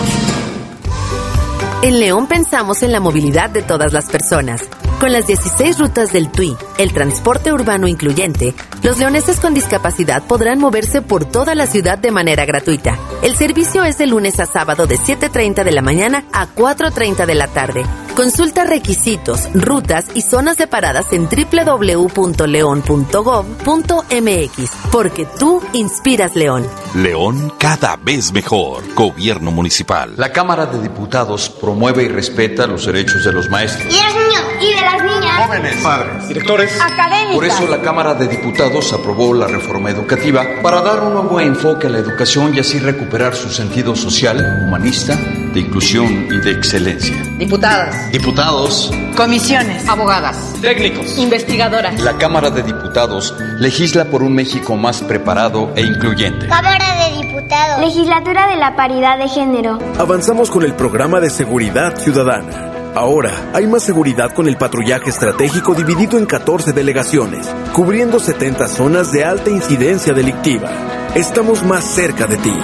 Speaker 5: En León pensamos en la movilidad de todas las personas. Con las 16 rutas del TUI, el transporte urbano incluyente, los leoneses con discapacidad podrán moverse por toda la ciudad de manera gratuita. El servicio es de lunes a sábado de 7.30 de la mañana a 4.30 de la tarde. Consulta requisitos, rutas y zonas separadas en www.leon.gov.mx, porque tú inspiras León.
Speaker 14: León cada vez mejor. Gobierno municipal.
Speaker 23: La Cámara de Diputados promueve y respeta los derechos de los maestros.
Speaker 24: Y los niños y de las niñas.
Speaker 23: Jóvenes, padres, directores.
Speaker 24: Académicos.
Speaker 23: Por eso la Cámara de Diputados aprobó la reforma educativa para dar un nuevo enfoque a la educación y así recuperar su sentido social, humanista, de inclusión y de excelencia.
Speaker 25: Diputadas.
Speaker 23: Diputados.
Speaker 25: Comisiones. Abogadas.
Speaker 23: Técnicos.
Speaker 25: Investigadoras.
Speaker 23: La Cámara de Diputados legisla por un México más preparado e incluyente.
Speaker 24: Cámara de Diputados. Legislatura de la Paridad de Género.
Speaker 3: Avanzamos con el programa de Seguridad Ciudadana. Ahora hay más seguridad con el patrullaje estratégico dividido en 14 delegaciones, cubriendo 70 zonas de alta incidencia delictiva. Estamos más cerca de ti.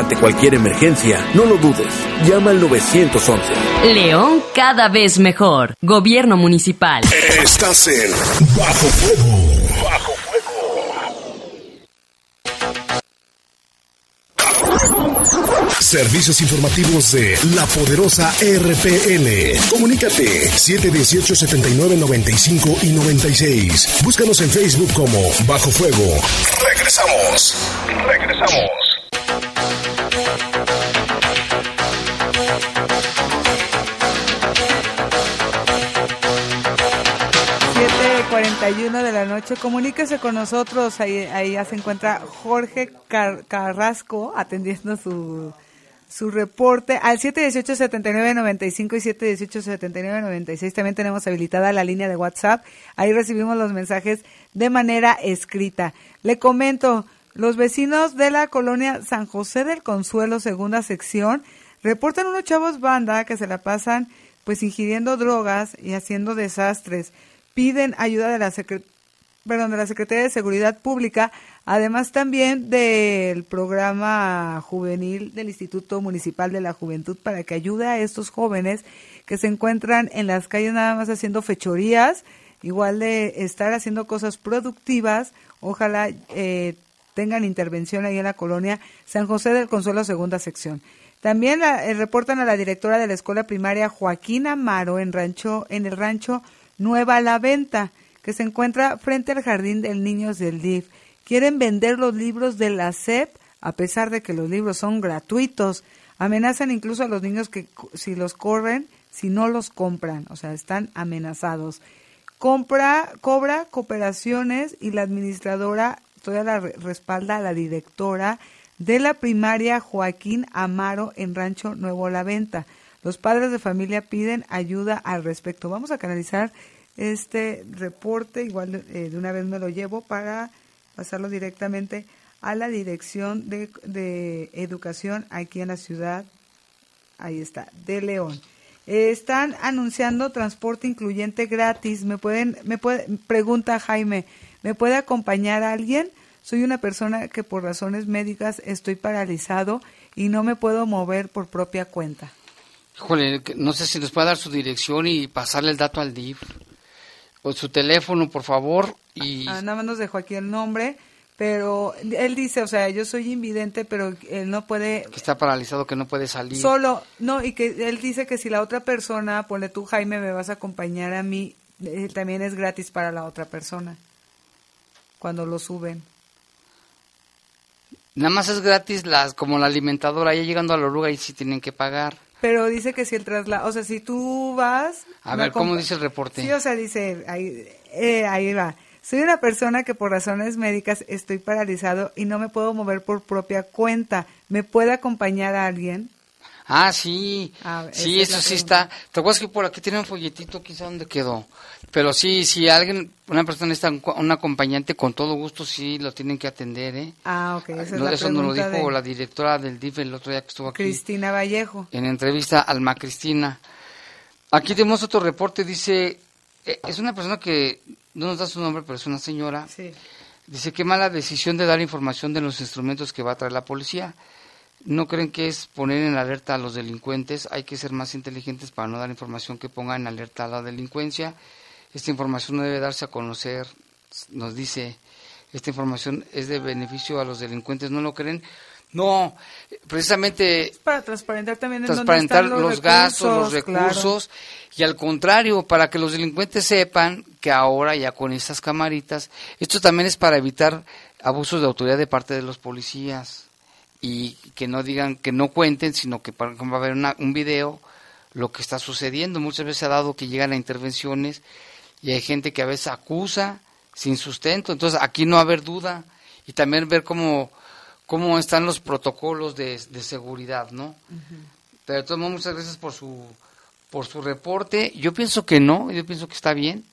Speaker 3: Ante cualquier emergencia, no lo dudes. Llama al 911.
Speaker 26: León cada vez mejor. Gobierno municipal.
Speaker 8: Estás en Bajo Fuego. Bajo Servicios informativos de la poderosa RPN. Comunícate 718 79 95 y 96. Búscanos en Facebook como Bajo Fuego. Regresamos. Regresamos.
Speaker 2: 41 de la noche. Comuníquese con nosotros. Ahí, ahí ya se encuentra Jorge Carrasco atendiendo su, su reporte al 718-7995 y 718-7996. También tenemos habilitada la línea de WhatsApp. Ahí recibimos los mensajes de manera escrita. Le comento, los vecinos de la colonia San José del Consuelo, segunda sección, reportan unos chavos banda que se la pasan pues ingiriendo drogas y haciendo desastres piden ayuda de la, perdón, de la Secretaría de Seguridad Pública, además también del programa juvenil del Instituto Municipal de la Juventud para que ayude a estos jóvenes que se encuentran en las calles nada más haciendo fechorías, igual de estar haciendo cosas productivas, ojalá eh, tengan intervención ahí en la colonia San José del Consuelo, segunda sección. También eh, reportan a la directora de la escuela primaria Joaquín Amaro en rancho en el rancho Nueva la Venta, que se encuentra frente al Jardín del Niños del DIF. Quieren vender los libros de la SEP, a pesar de que los libros son gratuitos. Amenazan incluso a los niños que si los corren, si no los compran, o sea, están amenazados. Compra, cobra cooperaciones y la administradora todavía la respalda a la directora de la primaria Joaquín Amaro en Rancho Nuevo La Venta. Los padres de familia piden ayuda al respecto. Vamos a canalizar este reporte, igual eh, de una vez me lo llevo para pasarlo directamente a la dirección de, de educación aquí en la ciudad, ahí está, de León. están anunciando transporte incluyente gratis. Me pueden, me puede, pregunta Jaime, ¿me puede acompañar alguien? Soy una persona que por razones médicas estoy paralizado y no me puedo mover por propia cuenta.
Speaker 1: Híjole, no sé si nos puede dar su dirección y pasarle el dato al DIF. O su teléfono, por favor. Y...
Speaker 2: Ah, nada más nos dejó aquí el nombre, pero él dice, o sea, yo soy invidente, pero él no puede...
Speaker 1: Que está paralizado, que no puede salir.
Speaker 2: Solo, no, y que él dice que si la otra persona, ponle tú, Jaime, me vas a acompañar a mí, eh, también es gratis para la otra persona, cuando lo suben.
Speaker 1: Nada más es gratis las como la alimentadora, ya llegando a la oruga y sí tienen que pagar.
Speaker 2: Pero dice que si el traslado, o sea, si tú vas...
Speaker 1: A ver, ¿cómo dice el reporte?
Speaker 2: Sí, o sea, dice, ahí, eh, ahí va. Soy una persona que por razones médicas estoy paralizado y no me puedo mover por propia cuenta. ¿Me puede acompañar a alguien?
Speaker 1: Ah, sí, ah, sí, eso sí está. Te acuerdas que por aquí tiene un folletito, quizá dónde quedó. Pero sí, si alguien, una persona está, un acompañante, con todo gusto sí lo tienen que atender, ¿eh?
Speaker 2: Ah, ok. Esa
Speaker 1: es eso nos lo dijo la directora del DIF el otro día que estuvo aquí.
Speaker 2: Cristina Vallejo.
Speaker 1: En entrevista Alma Cristina. Aquí tenemos otro reporte, dice, eh, es una persona que no nos da su nombre, pero es una señora.
Speaker 2: Sí.
Speaker 1: Dice, qué mala decisión de dar información de los instrumentos que va a traer la policía. ¿No creen que es poner en alerta a los delincuentes? Hay que ser más inteligentes para no dar información que ponga en alerta a la delincuencia. Esta información no debe darse a conocer, nos dice, esta información es de beneficio a los delincuentes, ¿no lo creen? No, precisamente...
Speaker 2: para transparentar también
Speaker 1: transparentar
Speaker 2: los,
Speaker 1: los gastos, los recursos, y al contrario, para que los delincuentes sepan que ahora ya con estas camaritas, esto también es para evitar abusos de autoridad de parte de los policías y que no digan, que no cuenten, sino que va a haber un video, lo que está sucediendo. Muchas veces se ha dado que llegan a intervenciones y hay gente que a veces acusa sin sustento. Entonces aquí no va a haber duda y también ver cómo, cómo están los protocolos de, seguridad, ¿no? Pero de todos modos, muchas gracias por su, por su reporte. Yo pienso que no, yo pienso que está bien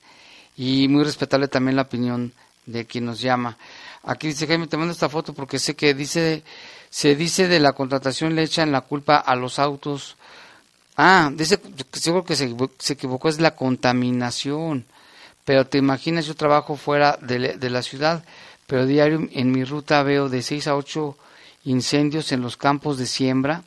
Speaker 1: y muy respetable también la opinión de quien nos llama. Aquí dice Jaime, te mando esta foto porque sé que dice se dice de la contratación le echan la culpa a los autos, Ah, dice que seguro que se equivocó, es la contaminación. Pero te imaginas, yo trabajo fuera de, de la ciudad, pero diario en mi ruta veo de 6 a 8 incendios en los campos de siembra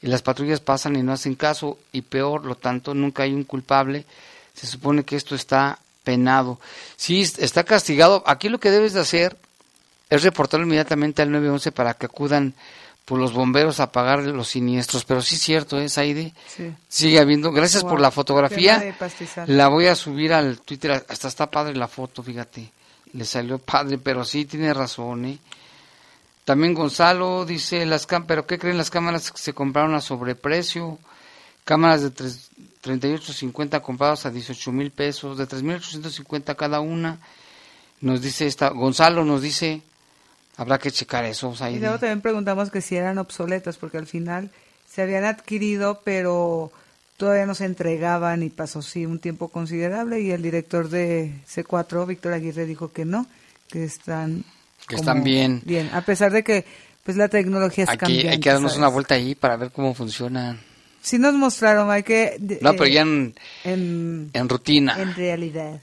Speaker 1: y las patrullas pasan y no hacen caso y peor, lo tanto, nunca hay un culpable. Se supone que esto está penado. Sí, est- está castigado. Aquí lo que debes de hacer es reportarlo inmediatamente al 911 para que acudan por los bomberos a apagar los siniestros. Pero sí es cierto, ¿eh, Saide?
Speaker 2: Sí.
Speaker 1: Sigue habiendo. Gracias por la fotografía. La voy a subir al Twitter. Hasta está padre la foto, fíjate. Le salió padre, pero sí tiene razón, ¿eh? También Gonzalo dice, las cam pero ¿qué creen? Las cámaras que se compraron a sobreprecio. Cámaras de tres- 38.50 compradas a 18 mil pesos, de 3.850 cada una. Nos dice esta, Gonzalo nos dice, habrá que checar eso.
Speaker 2: Y luego también preguntamos que si eran obsoletas, porque al final se habían adquirido, pero todavía no se entregaban y pasó sí un tiempo considerable y el director de C4, Víctor Aguirre, dijo que no, que están
Speaker 1: Que están bien.
Speaker 2: Bien, a pesar de que pues la tecnología es
Speaker 1: Aquí
Speaker 2: cambiante.
Speaker 1: hay que darnos
Speaker 2: ¿sabes?
Speaker 1: una vuelta ahí para ver cómo funcionan.
Speaker 2: Sí nos mostraron, hay que...
Speaker 1: No, pero
Speaker 2: eh,
Speaker 1: ya en,
Speaker 2: en,
Speaker 1: en rutina.
Speaker 2: en realidad.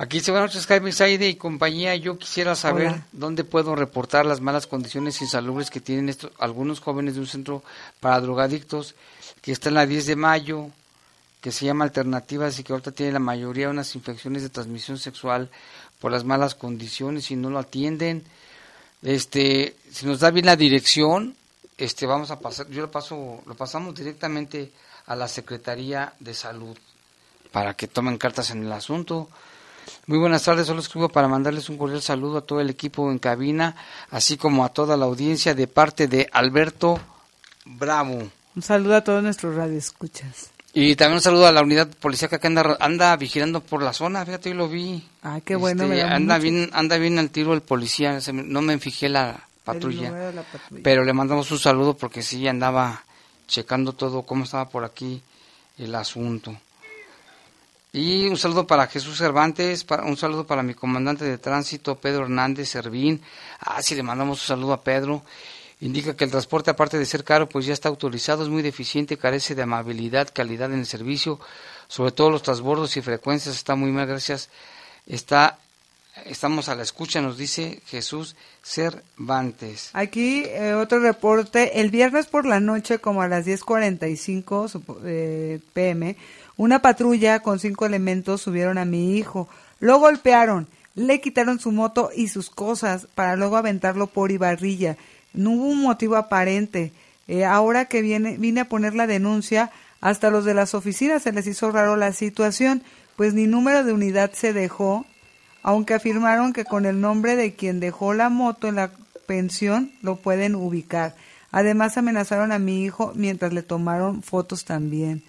Speaker 1: Aquí dice, buenas noches, Jaime Saide y compañía. Yo quisiera saber
Speaker 2: Hola.
Speaker 1: dónde puedo reportar las malas condiciones insalubres que tienen estos, algunos jóvenes de un centro para drogadictos que está en la 10 de mayo, que se llama Alternativas y que ahorita tiene la mayoría unas infecciones de transmisión sexual por las malas condiciones y no lo atienden. Este, si nos da bien la dirección, este, vamos a pasar, yo lo paso, lo pasamos directamente a la Secretaría de Salud para que tomen cartas en el asunto. Muy buenas tardes, solo escribo para mandarles un cordial saludo a todo el equipo en cabina, así como a toda la audiencia de parte de Alberto Bravo.
Speaker 2: Un saludo a todos nuestros radioescuchas.
Speaker 1: Y también un saludo a la unidad policíaca que anda anda vigilando por la zona, fíjate, yo lo vi.
Speaker 2: Ay, qué bueno,
Speaker 1: Este,
Speaker 2: me da
Speaker 1: anda
Speaker 2: mucho-
Speaker 1: bien anda bien al tiro el policía, no me fijé la patrulla.
Speaker 2: la patrulla.
Speaker 1: Pero le mandamos un saludo porque sí andaba checando todo, cómo estaba por aquí el asunto. Y un saludo para Jesús Cervantes, para, un saludo para mi comandante de tránsito, Pedro Hernández Servín. Ah, sí, le mandamos un saludo a Pedro. Indica que el transporte, aparte de ser caro, pues ya está autorizado, es muy deficiente, carece de amabilidad, calidad en el servicio, sobre todo los transbordos y frecuencias, está muy mal, gracias. Está, estamos a la escucha, nos dice Jesús Cervantes.
Speaker 2: Aquí eh, otro reporte. El viernes por la noche, como a las 10.45 supo- eh, pm, una patrulla con cinco elementos subieron a mi hijo. Lo golpearon, le quitaron su moto y sus cosas para luego aventarlo por Ibarrilla. No hubo un motivo aparente. Eh, ahora que viene, vine a poner la denuncia, hasta los de las oficinas se les hizo raro la situación, pues ni número de unidad se dejó aunque afirmaron que con el nombre de quien dejó la moto en la pensión lo pueden ubicar. Además amenazaron a mi hijo mientras le tomaron fotos también.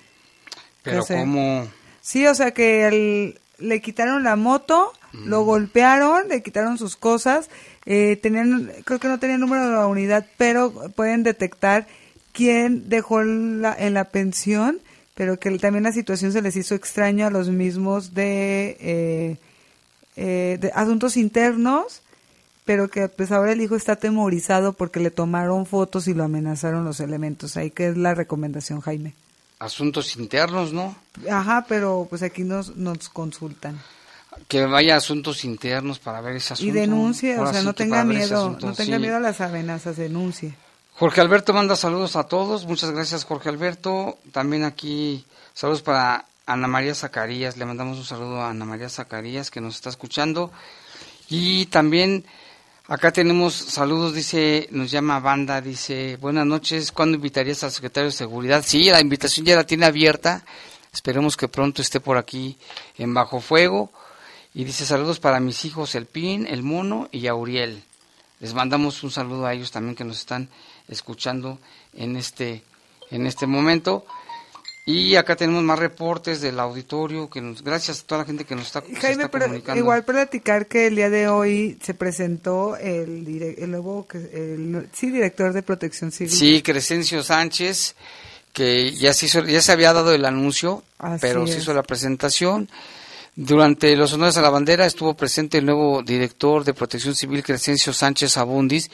Speaker 1: Pero
Speaker 2: O sea,
Speaker 1: como...
Speaker 2: Sí, o sea que el- le quitaron la moto, lo golpearon, le quitaron sus cosas, eh, tenían, creo que no tenían número de la unidad, pero pueden detectar quién dejó la, en la pensión, pero que también la situación se les hizo extraña a los mismos de, eh, eh, de asuntos internos, pero que pues ahora el hijo está atemorizado porque le tomaron fotos y lo amenazaron los elementos. Ahí que es la recomendación, Jaime.
Speaker 1: asuntos internos, ¿no?
Speaker 2: Ajá, pero pues aquí nos, nos consultan.
Speaker 1: Que vaya a asuntos internos para ver ese asunto.
Speaker 2: Y denuncie, o sea, no tenga miedo,
Speaker 1: asunto,
Speaker 2: no tenga
Speaker 1: sí.
Speaker 2: miedo a las amenazas, denuncie.
Speaker 1: Jorge Alberto manda saludos a todos. Muchas gracias, Jorge Alberto. También aquí saludos para Ana María Zacarías. Le mandamos un saludo a Ana María Zacarías que nos está escuchando. Y también acá tenemos saludos, dice, nos llama Banda, dice, buenas noches, ¿cuándo invitarías al secretario de Seguridad? Sí, la invitación ya la tiene abierta. Esperemos que pronto esté por aquí en Bajo Fuego. Y dice saludos para mis hijos, el Pin, el Mono y Auriel. Les mandamos un saludo a ellos también que nos están escuchando en este, en este momento. Y acá tenemos más reportes del auditorio, que nos, gracias a toda la gente que nos está, se
Speaker 2: Jaime,
Speaker 1: está
Speaker 2: pero
Speaker 1: comunicando.
Speaker 2: igual platicar que el día de hoy se presentó el, nuevo el- sí, director de Protección Civil.
Speaker 1: Sí, Crescencio Sánchez, que ya se, hizo, ya se había dado el anuncio,
Speaker 2: Así
Speaker 1: pero se hizo la presentación. Durante los honores a la bandera estuvo presente el nuevo director de Protección Civil, Crescencio Sánchez Abundis,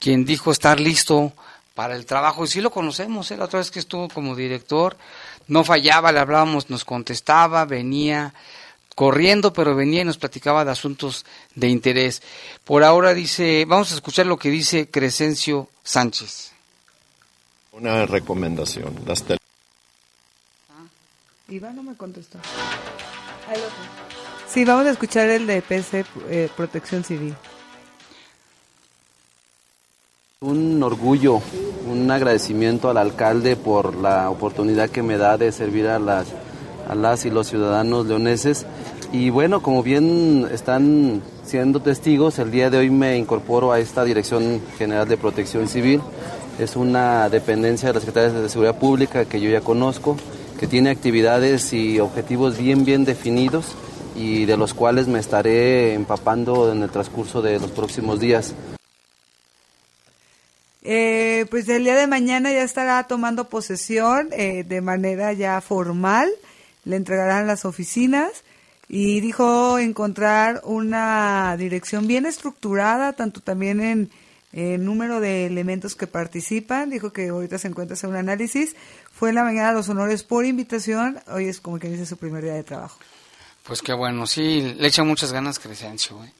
Speaker 1: quien dijo estar listo para el trabajo. Y sí lo conocemos, ¿eh? la otra vez que estuvo como director, no fallaba, le hablábamos, nos contestaba, venía corriendo, pero venía y nos platicaba de asuntos de interés. Por ahora dice, vamos a escuchar lo que dice Crescencio Sánchez.
Speaker 19: Una recomendación, las tele-
Speaker 2: Iván no me contestó. Sí, vamos a escuchar el de PC eh, Protección Civil.
Speaker 27: Un orgullo, un agradecimiento al alcalde por la oportunidad que me da de servir a las, a las y los ciudadanos leoneses. Y bueno, como bien están siendo testigos, el día de hoy me incorporo a esta Dirección General de Protección Civil. Es una dependencia de la Secretaría de Seguridad Pública que yo ya conozco, que tiene actividades y objetivos bien, bien definidos y de los cuales me estaré empapando en el transcurso de los próximos días.
Speaker 2: Eh, pues el día de mañana ya estará tomando posesión eh, de manera ya formal, le entregarán las oficinas y dijo encontrar una dirección bien estructurada, tanto también en, número de elementos que participan, dijo que ahorita se encuentra hacer un análisis, fue en la mañana los honores por invitación, hoy es como que dice su primer día de trabajo.
Speaker 1: Pues qué bueno, sí, le echa muchas ganas Crescencio. ¿eh?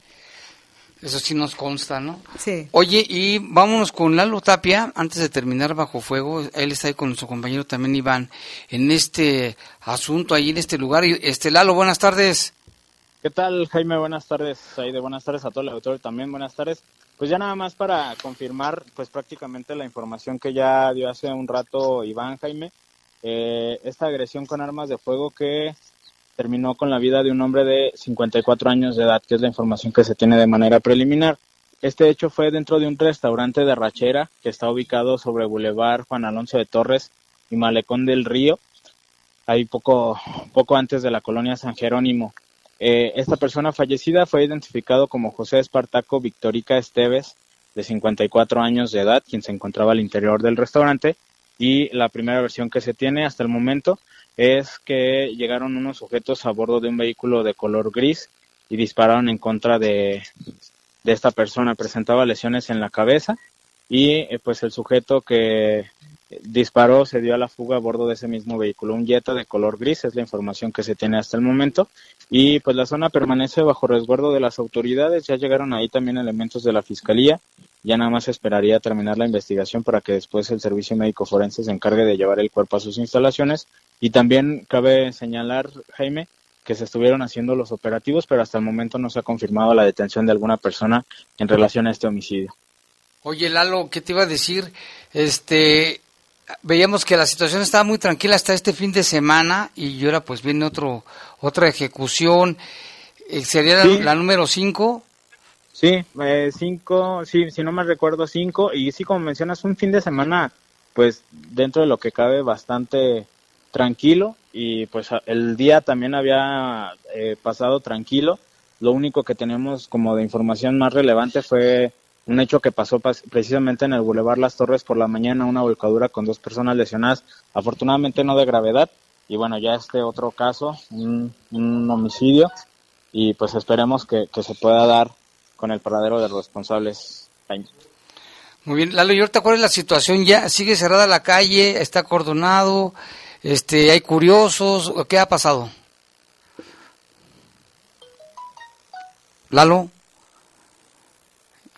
Speaker 1: Eso sí nos consta, ¿no?
Speaker 2: Sí.
Speaker 1: Oye, y vámonos con Lalo Tapia, antes de terminar Bajo Fuego, él está ahí con nuestro compañero también Iván, en este asunto, ahí en este lugar. Y, Este Lalo, buenas tardes.
Speaker 28: ¿Qué tal, Jaime? Buenas tardes. Ahí de buenas tardes a todo el auditorio también. Buenas tardes. Pues ya nada más para confirmar, pues prácticamente la información que ya dio hace un rato Iván, Jaime. Eh, esta agresión con armas de fuego que terminó con la vida de un hombre de 54 años de edad, que es la información que se tiene de manera preliminar. Este hecho fue dentro de un restaurante de rachera que está ubicado sobre Boulevard Juan Alonso de Torres y Malecón del Río, ahí poco, poco antes de la colonia San Jerónimo. Eh, esta persona fallecida fue identificado como José Espartaco Victorica Esteves, de 54 años de edad, quien se encontraba al interior del restaurante. Y la primera versión que se tiene hasta el momento es que llegaron unos sujetos a bordo de un vehículo de color gris y dispararon en contra de, de esta persona. Presentaba lesiones en la cabeza y eh, pues el sujeto que disparó se dio a la fuga a bordo de ese mismo vehículo, un Jetta de color gris, es la información que se tiene hasta el momento. Y pues la zona permanece bajo resguardo de las autoridades, ya llegaron ahí también elementos de la fiscalía, ya nada más esperaría terminar la investigación para que después el servicio médico forense se encargue de llevar el cuerpo a sus instalaciones. Y también cabe señalar, Jaime, que se estuvieron haciendo los operativos, pero hasta el momento no se ha confirmado la detención de alguna persona en relación a este homicidio.
Speaker 1: Oye, Lalo, ¿qué te iba a decir? Este, veíamos que la situación estaba muy tranquila hasta este fin de semana y ahora pues viene otro otra ejecución. Eh, ¿Sería
Speaker 28: Sí.
Speaker 1: la, la número 5?
Speaker 28: Sí, eh, cinco, sí, si no me recuerdo cinco, y sí, como mencionas, un fin de semana, pues dentro de lo que cabe bastante tranquilo, y pues el día también había eh, pasado tranquilo. Lo único que tenemos como de información más relevante fue un hecho que pasó pas- precisamente en el Boulevard Las Torres por la mañana, una volcadura con dos personas lesionadas, afortunadamente no de gravedad, y bueno, ya este otro caso, un, un homicidio, y pues esperemos que, que se pueda dar con el paradero de los responsables.
Speaker 1: Muy bien, Lalo, ¿y ahorita cuál es la situación? ¿Ya sigue cerrada la calle? ¿Está acordonado? Este, ¿Hay curiosos? ¿O ¿Qué ha pasado? Lalo.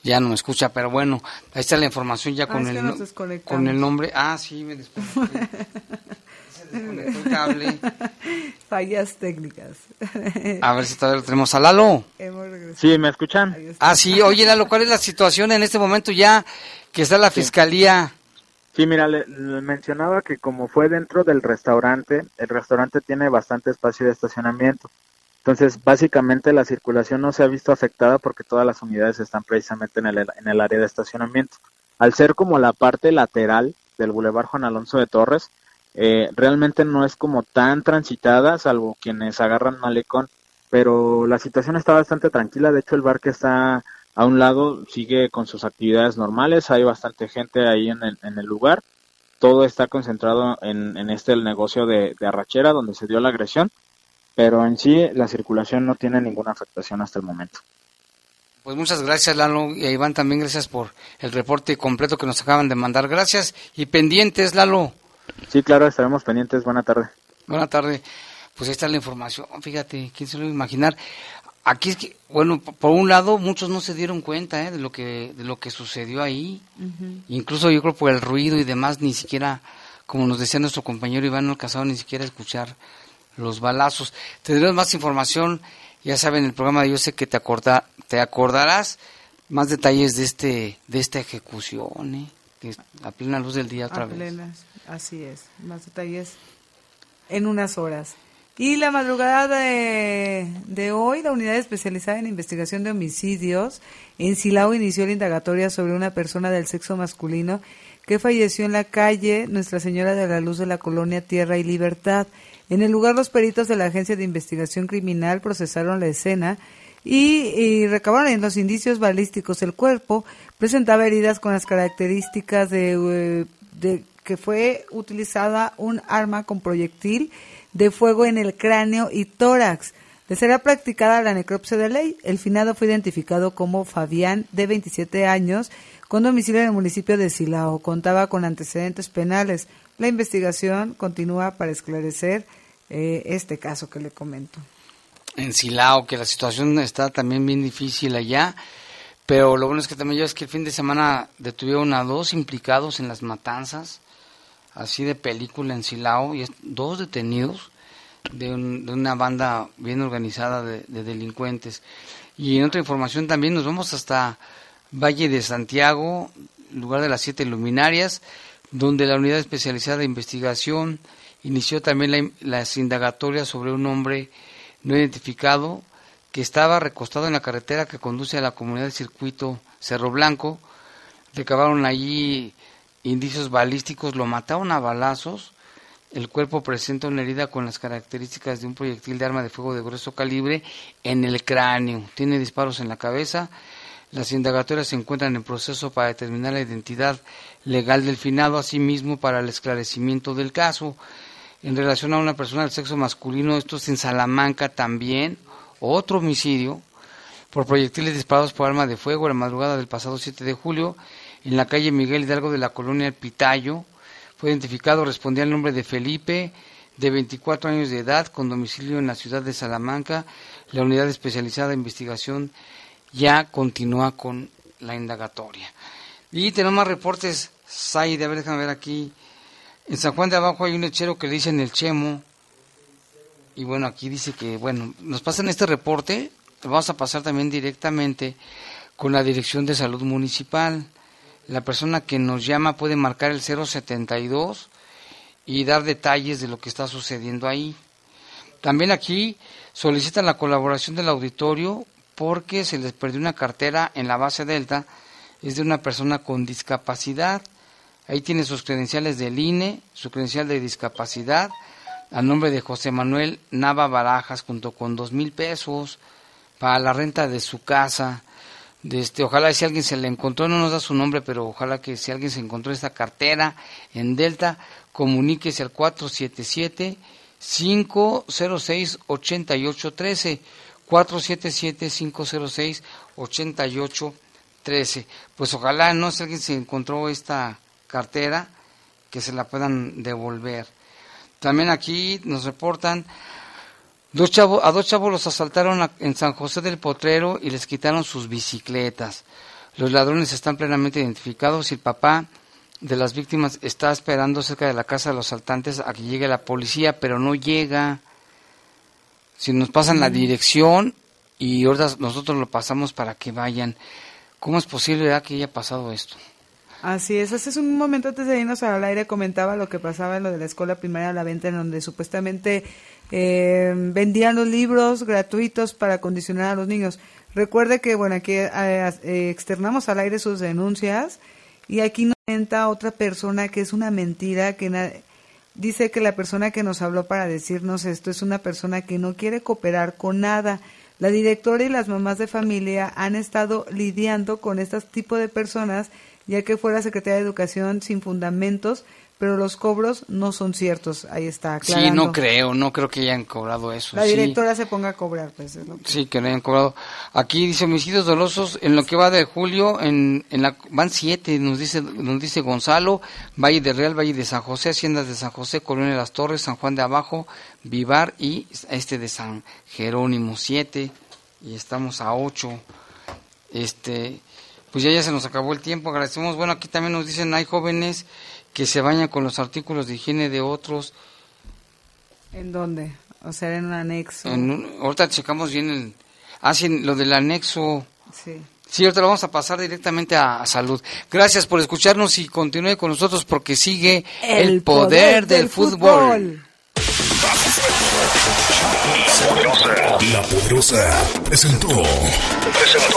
Speaker 1: Ya no me escucha, pero bueno, ahí está la información ya
Speaker 2: Ah,
Speaker 1: con, el, con el nombre. Ah, sí, me desconecté. Se desconectó el cable.
Speaker 2: Fallas técnicas.
Speaker 1: A ver si todavía lo tenemos a Lalo.
Speaker 28: Sí, ¿me escuchan?
Speaker 1: Ah, sí, oye Lalo, ¿cuál es la situación en este momento ya que está la fiscalía?
Speaker 28: Sí, mira, le, le mencionaba que como fue dentro del restaurante, el restaurante tiene bastante espacio de estacionamiento. Entonces, básicamente la circulación no se ha visto afectada porque todas las unidades están precisamente en el, en el área de estacionamiento. Al ser como la parte lateral del Boulevard Juan Alonso de Torres, eh, realmente no es como tan transitada, salvo quienes agarran malecón, pero la situación está bastante tranquila. De hecho, el bar que está a un lado sigue con sus actividades normales, hay bastante gente ahí en el, en el lugar. Todo está concentrado en, este el negocio de, de arrachera donde se dio la agresión, pero en sí la circulación no tiene ninguna afectación hasta el momento.
Speaker 1: Pues muchas gracias Lalo y a Iván también gracias por el reporte completo que nos acaban de mandar. Gracias y pendientes Lalo.
Speaker 28: Sí, claro, estaremos pendientes. Buena tarde.
Speaker 1: Buena tarde. Pues ahí está la información. Fíjate, ¿quién se lo iba a imaginar? Aquí es que, bueno, por un lado, muchos no se dieron cuenta ¿eh? de lo que de lo que sucedió ahí. Incluso yo creo por el ruido y demás, ni siquiera, como nos decía nuestro compañero Iván Alcazado, ni siquiera escuchar los balazos. Tendremos más información, ya saben, el programa de Yo sé que te, acorda, te acordarás más detalles de este de esta ejecución, ¿eh? que es a plena luz del día otra
Speaker 2: A
Speaker 1: vez.
Speaker 2: plenas, así es. Más detalles en unas horas. Y la madrugada de, de hoy, la unidad especializada en investigación de homicidios en Silao inició la indagatoria sobre una persona del sexo masculino que falleció en la calle Nuestra Señora de la Luz de la colonia Tierra y Libertad. En el lugar, los peritos de la Agencia de Investigación Criminal procesaron la escena y, y recabaron los indicios balísticos. El cuerpo presentaba heridas con las características de, eh, de que fue utilizada un arma con proyectil de fuego en el cráneo y tórax. Le será practicada la necropsia de ley. El finado fue identificado como Fabián, de 27 años, con domicilio en el municipio de Silao. Contaba con antecedentes penales. La investigación continúa para esclarecer eh, este caso que le comento.
Speaker 1: en Silao, que la situación está también bien difícil allá, pero lo bueno es que también ya es que el fin de semana detuvieron a dos implicados en las matanzas, así de película en Silao, y dos detenidos de, un- de una banda bien organizada de, de delincuentes. Y en otra información también nos vamos hasta Valle de Santiago, lugar de las siete luminarias, donde la unidad especializada de investigación inició también la- las indagatorias sobre un hombre no identificado que estaba recostado en la carretera que conduce a la comunidad del circuito Cerro Blanco. Recabaron allí indicios balísticos, lo mataron a balazos. El cuerpo presenta una herida con las características de un proyectil de arma de fuego de grueso calibre en el cráneo. Tiene disparos en la cabeza. Las indagatorias se encuentran en proceso para determinar la identidad legal del finado, asimismo para el esclarecimiento del caso. En relación a una persona del sexo masculino, esto es en Salamanca también, otro homicidio por proyectiles disparados por arma de fuego la madrugada del pasado 7 de julio en la calle Miguel Hidalgo de la colonia El Pitayo. Fue identificado, respondía al nombre de Felipe, de 24 años de edad, con domicilio en la ciudad de Salamanca. La unidad especializada de investigación ya continúa con la indagatoria. Y tenemos más reportes, Said, a ver, déjame ver aquí. En San Juan de Abajo hay un lechero que le dicen el Chemo. Y bueno, aquí dice que, bueno, nos pasan este reporte, lo vamos a pasar también directamente con la Dirección de Salud Municipal. La persona que nos llama puede marcar el 072 y dar detalles de lo que está sucediendo ahí. También aquí solicitan la colaboración del auditorio porque se les perdió una cartera en la base Delta, es de una persona con discapacidad. Ahí tiene sus credenciales del INE, su credencial de discapacidad, a nombre de José Manuel Nava Barajas, junto con dos mil pesos para la renta de su casa. Este, ojalá si alguien se le encontró, no nos da su nombre, pero ojalá que si alguien se encontró esta cartera en Delta, comuníquese al 477 506 8813 477 506 8813 Pues ojalá, no si alguien se encontró esta cartera, que se la puedan devolver. También aquí nos reportan Dos a dos chavos los asaltaron en San José del Potrero y les quitaron sus bicicletas. Los ladrones están plenamente identificados y el papá de las víctimas está esperando cerca de la casa de los asaltantes a que llegue la policía, pero no llega. Si nos pasan la dirección y ahorita nosotros lo pasamos para que vayan. ¿Cómo es posible que haya pasado esto?
Speaker 2: Así es, hace un momento antes de irnos al aire comentaba lo que pasaba en lo de la escuela primaria La Venta, en donde supuestamente eh, vendían los libros gratuitos para condicionar a los niños. Recuerde que, bueno, aquí eh, eh, externamos al aire sus denuncias y aquí nos comenta otra persona que es una mentira, que dice que la persona que nos habló para decirnos esto es una persona que no quiere cooperar con nada. La directora y las mamás de familia han estado lidiando con este tipo de personas, ya que fue la Secretaría de Educación sin fundamentos pero los cobros no son ciertos. Ahí está.
Speaker 1: Sí,
Speaker 2: Aclarando.
Speaker 1: no creo, no creo que hayan cobrado eso.
Speaker 2: La
Speaker 1: sí.
Speaker 2: directora se ponga a cobrar, pues. es lo que-
Speaker 1: Sí, que le hayan cobrado. Aquí dice homicidios dolosos en lo que va de julio, en, en la van siete, nos dice nos dice Gonzalo, Valle de Real, Valle de San José, Haciendas de San José, Colonia de las Torres, San Juan de Abajo, Vivar y este de San Jerónimo siete y estamos a ocho. Este, pues ya ya se nos acabó el tiempo. Agradecemos. Bueno, aquí también nos dicen hay jóvenes que se bañan con los artículos de higiene de otros.
Speaker 2: ¿En dónde? O sea, en un anexo.
Speaker 1: En un- ahorita checamos bien el, hacen lo del anexo.
Speaker 2: Sí.
Speaker 1: Sí, ahorita lo vamos a pasar directamente a, a salud. Gracias por escucharnos y continúe con nosotros porque sigue el, poder, del, fútbol.
Speaker 8: La Poderosa presentó. Presentó.